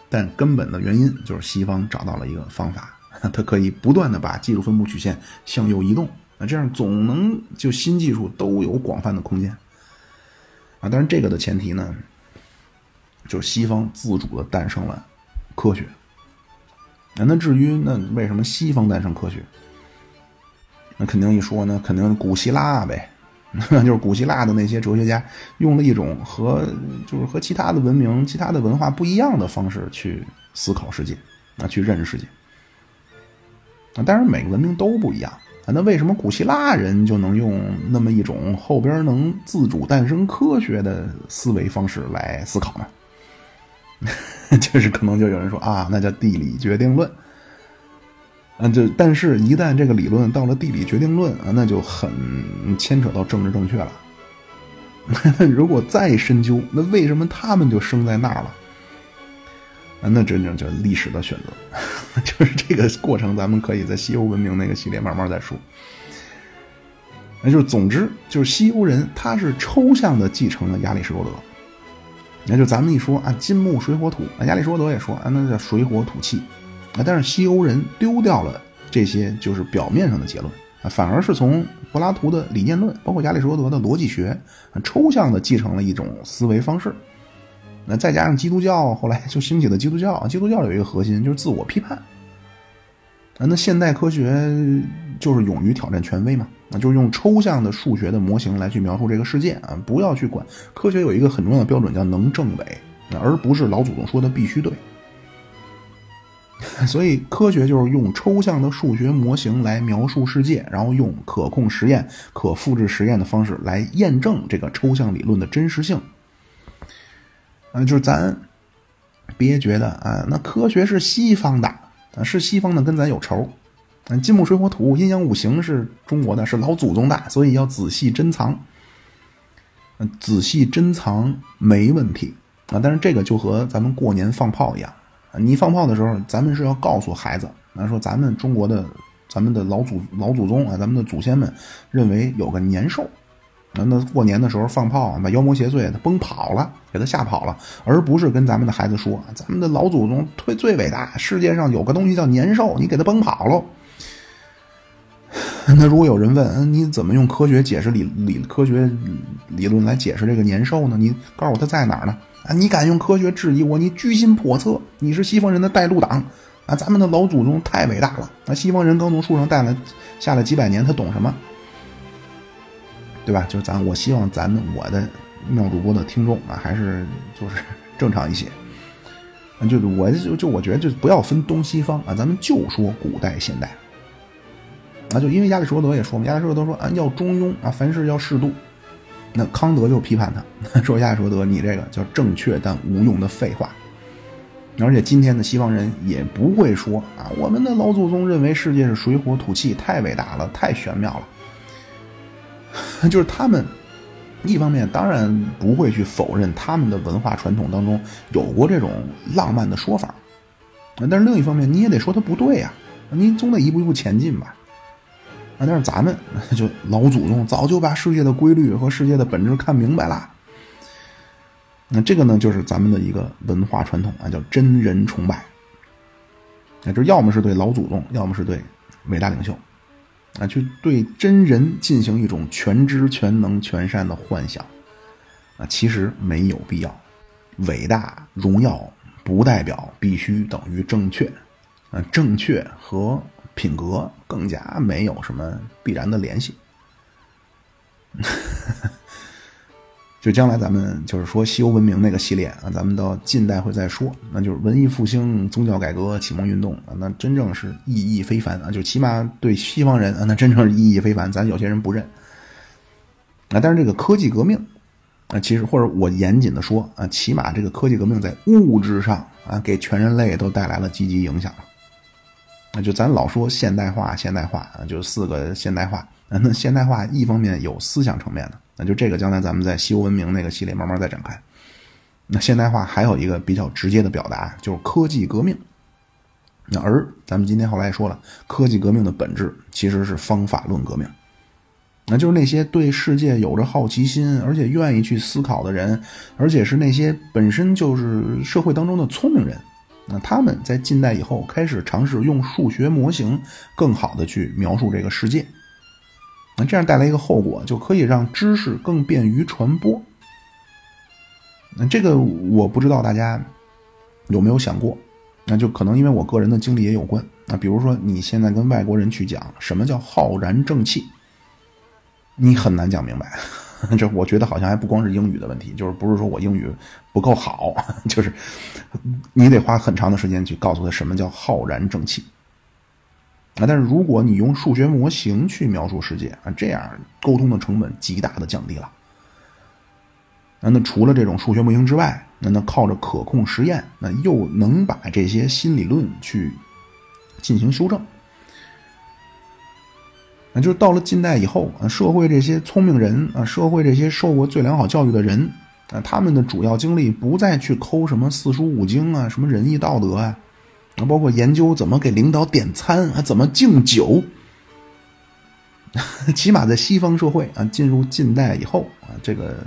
但根本的原因就是西方找到了一个方法，它可以不断的把技术分布曲线向右移动，那这样总能就新技术都有广泛的空间啊。当然这个的前提呢，就是西方自主的诞生了科学。那至于那为什么西方诞生科学？那肯定一说呢，肯定古希腊呗。就是古希腊的那些哲学家用了一种和就是和其他的文明、其他的文化不一样的方式去思考世界，啊，去认识世界。啊，当然每个文明都不一样啊。那为什么古希腊人就能用那么一种后边能自主诞生科学的思维方式来思考呢？就是可能就有人说啊，那叫地理决定论。嗯，就但是，一旦这个理论到了地理决定论啊，那就很牵扯到政治正确了。如果再深究，那为什么他们就生在那儿了？啊，那真正就是历史的选择，就是这个过程，咱们可以在西欧文明那个系列慢慢再说。那就是，总之，就是西欧人他是抽象的继承了亚里士多德。那就咱们一说啊，金木水火土，亚里士多德也说啊，那叫水火土气。啊，但是西欧人丢掉了这些就是表面上的结论啊，反而是从柏拉图的理念论，包括亚里士多德的逻辑学，抽象的继承了一种思维方式。那再加上基督教，后来就兴起了基督教。基督教有一个核心就是自我批判。啊，那现代科学就是勇于挑战权威嘛，那，就是用抽象的数学的模型来去描述这个世界啊，不要去管科学有一个很重要的标准叫能证伪，而不是老祖宗说的必须对。所以，科学就是用抽象的数学模型来描述世界，然后用可控实验、可复制实验的方式来验证这个抽象理论的真实性。嗯，就是咱别觉得啊，那科学是西方的啊，是西方的跟咱有仇。金木水火土阴阳五行是中国的，是老祖宗的，所以要仔细珍藏。嗯，仔细珍藏没问题啊，但是这个就和咱们过年放炮一样。你放炮的时候，咱们是要告诉孩子，啊，说咱们中国的，咱们的老祖老祖宗啊，咱们的祖先们认为有个年兽，那那过年的时候放炮，把妖魔邪祟他崩跑了，给他吓跑了，而不是跟咱们的孩子说，咱们的老祖宗最最伟大，世界上有个东西叫年兽，你给他崩跑喽。那如果有人问，嗯，你怎么用科学解释理理科学理论来解释这个年兽呢？你告诉我它在哪儿呢？啊，你敢用科学质疑我？你居心叵测！你是西方人的带路党啊！咱们的老祖宗太伟大了啊！西方人刚从树上带了下来几百年，他懂什么？对吧？就是咱，我希望咱我的妙主播的听众啊，还是就是 正常一些。就是我就就我觉得就不要分东西方啊，咱们就说古代现代。啊，就因为亚里士多德也说嘛，亚里士多德说啊要中庸啊，凡事要适度。那康德就批判他，说亚里士多德你这个叫正确但无用的废话。而且今天的西方人也不会说啊，我们的老祖宗认为世界是水火土气，太伟大了，太玄妙了。就是他们一方面当然不会去否认他们的文化传统当中有过这种浪漫的说法，但是另一方面你也得说他不对呀，你总得一步一步前进吧。啊，但是咱们 就老祖宗早就把世界的规律和世界的本质看明白了。那这个呢，就是咱们的一个文化传统啊，叫真人崇拜。那就要么是对老祖宗，要么是对伟大领袖，啊，去对真人进行一种全知全能全善的幻想。啊，其实没有必要。伟大荣耀不代表必须等于正确，啊，正确和。品格更加没有什么必然的联系，就将来咱们就是说西欧文明那个系列啊，咱们到近代会再说。那就是文艺复兴、宗教改革、启蒙运动啊，那真正是意义非凡啊！就起码对西方人啊，那真正是意义非凡。咱有些人不认啊，但是这个科技革命啊，其实或者我严谨的说啊，起码这个科技革命在物质上啊，给全人类都带来了积极影响。那就咱老说现代化，现代化啊，就四个现代化。那现代化一方面有思想层面的，那就这个将来咱们在西欧文明那个系列慢慢再展开。那现代化还有一个比较直接的表达，就是科技革命。那而咱们今天后来说了，科技革命的本质其实是方法论革命。那就是那些对世界有着好奇心，而且愿意去思考的人，而且是那些本身就是社会当中的聪明人。那他们在近代以后开始尝试用数学模型更好的去描述这个世界，那这样带来一个后果，就可以让知识更便于传播。那这个我不知道大家有没有想过，那就可能因为我个人的经历也有关。那比如说你现在跟外国人去讲什么叫浩然正气，你很难讲明白。这我觉得好像还不光是英语的问题，就是不是说我英语不够好，就是你得花很长的时间去告诉他什么叫浩然正气啊。但是如果你用数学模型去描述世界啊，这样沟通的成本极大的降低了。那那除了这种数学模型之外，那那靠着可控实验，那又能把这些新理论去进行修正。就是到了近代以后啊，社会这些聪明人啊，社会这些受过最良好教育的人啊，他们的主要精力不再去抠什么四书五经啊，什么仁义道德啊，啊，包括研究怎么给领导点餐啊，怎么敬酒。起码在西方社会啊，进入近代以后啊，这个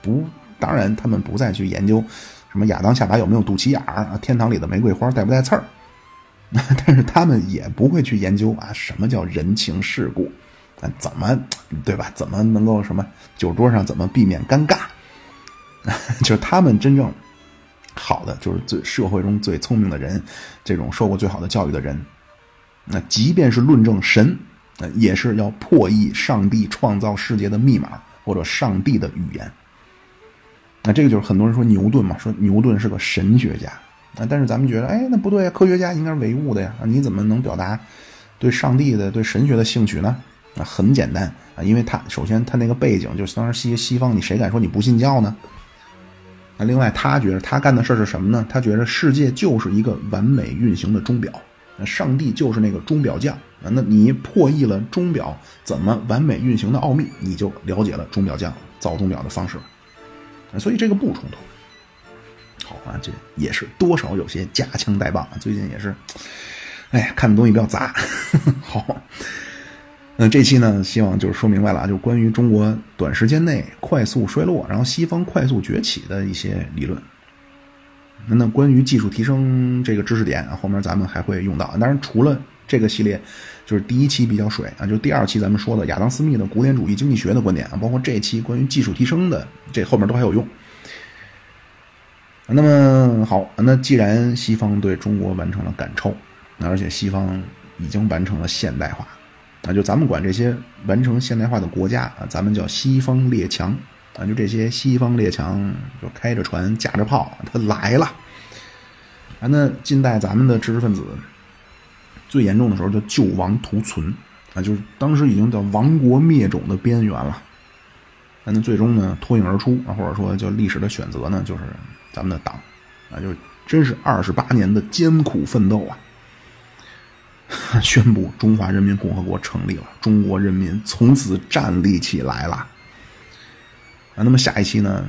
不，当然他们不再去研究什么亚当夏娃有没有肚脐眼儿啊，天堂里的玫瑰花带不带刺儿。但是他们也不会去研究啊，什么叫人情世故，啊，怎么对吧？怎么能够什么酒桌上怎么避免尴尬？就是他们真正好的，就是最社会中最聪明的人，这种受过最好的教育的人，那即便是论证神，也是要破译上帝创造世界的密码或者上帝的语言。那这个就是很多人说牛顿嘛，说牛顿是个神学家。啊！但是咱们觉得，哎，那不对啊！科学家应该是唯物的呀！你怎么能表达对上帝的、对神学的兴趣呢？啊，很简单啊，因为他首先他那个背景就是当然西西方，你谁敢说你不信教呢？啊，另外他觉得他干的事是什么呢？他觉得世界就是一个完美运行的钟表，那上帝就是那个钟表匠！那你破译了钟表怎么完美运行的奥秘，你就了解了钟表匠造钟表的方式。所以这个不冲突。好啊，这也是多少有些夹枪带棒啊。最近也是，哎，看的东西比较杂。好，那这期呢，希望就是说明白了啊，就关于中国短时间内快速衰落，然后西方快速崛起的一些理论。那关于技术提升这个知识点啊，后面咱们还会用到。当然，除了这个系列就是第一期比较水啊，就是第二期咱们说的亚当·斯密的古典主义经济学的观点啊，包括这期关于技术提升的，这后面都还有用。那么好，那既然西方对中国完成了赶超，而且西方已经完成了现代化，那就咱们管这些完成现代化的国家啊，咱们叫西方列强啊，就这些西方列强就开着船架着炮，他来了啊。那近代咱们的知识分子最严重的时候叫救亡图存啊，就是当时已经叫亡国灭种的边缘了。那最终呢，脱颖而出啊，或者说叫历史的选择呢，就是。咱们的党啊，就真是二十八年的艰苦奋斗啊！宣布中华人民共和国成立了，中国人民从此站立起来了。啊，那么下一期呢？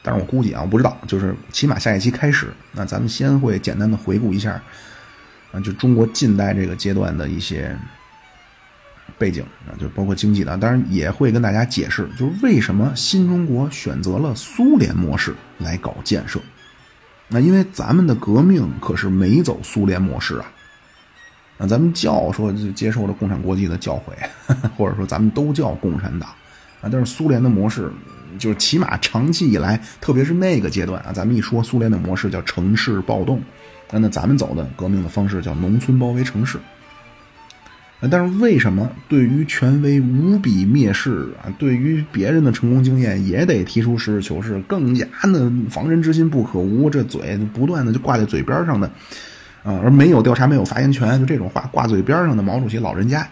但是我估计啊，我不知道，就是起码下一期开始，那咱们先会简单的回顾一下啊，就中国近代这个阶段的一些。背景啊，就包括经济的，当然也会跟大家解释，就是为什么新中国选择了苏联模式来搞建设。那因为咱们的革命可是没走苏联模式啊。那咱们叫说就接受了共产国际的教诲，或者说咱们都叫共产党啊。但是苏联的模式，就是起码长期以来，特别是那个阶段啊，咱们一说苏联的模式叫城市暴动，那那咱们走的革命的方式叫农村包围城市。但是为什么对于权威无比蔑视啊？对于别人的成功经验也得提出实事求是，更加的防人之心不可无。这嘴不断的就挂在嘴边上的啊，而没有调查、没有发言权，就这种话挂嘴边上的毛主席老人家，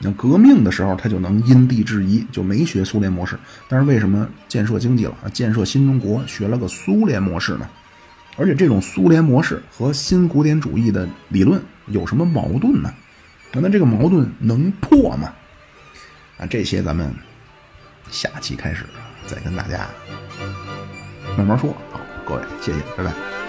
那革命的时候他就能因地制宜，就没学苏联模式。但是为什么建设经济了，建设新中国学了个苏联模式呢？而且这种苏联模式和新古典主义的理论有什么矛盾呢？那这个矛盾能破吗？啊，这些咱们下期开始再跟大家慢慢说。好，各位，谢谢，拜拜。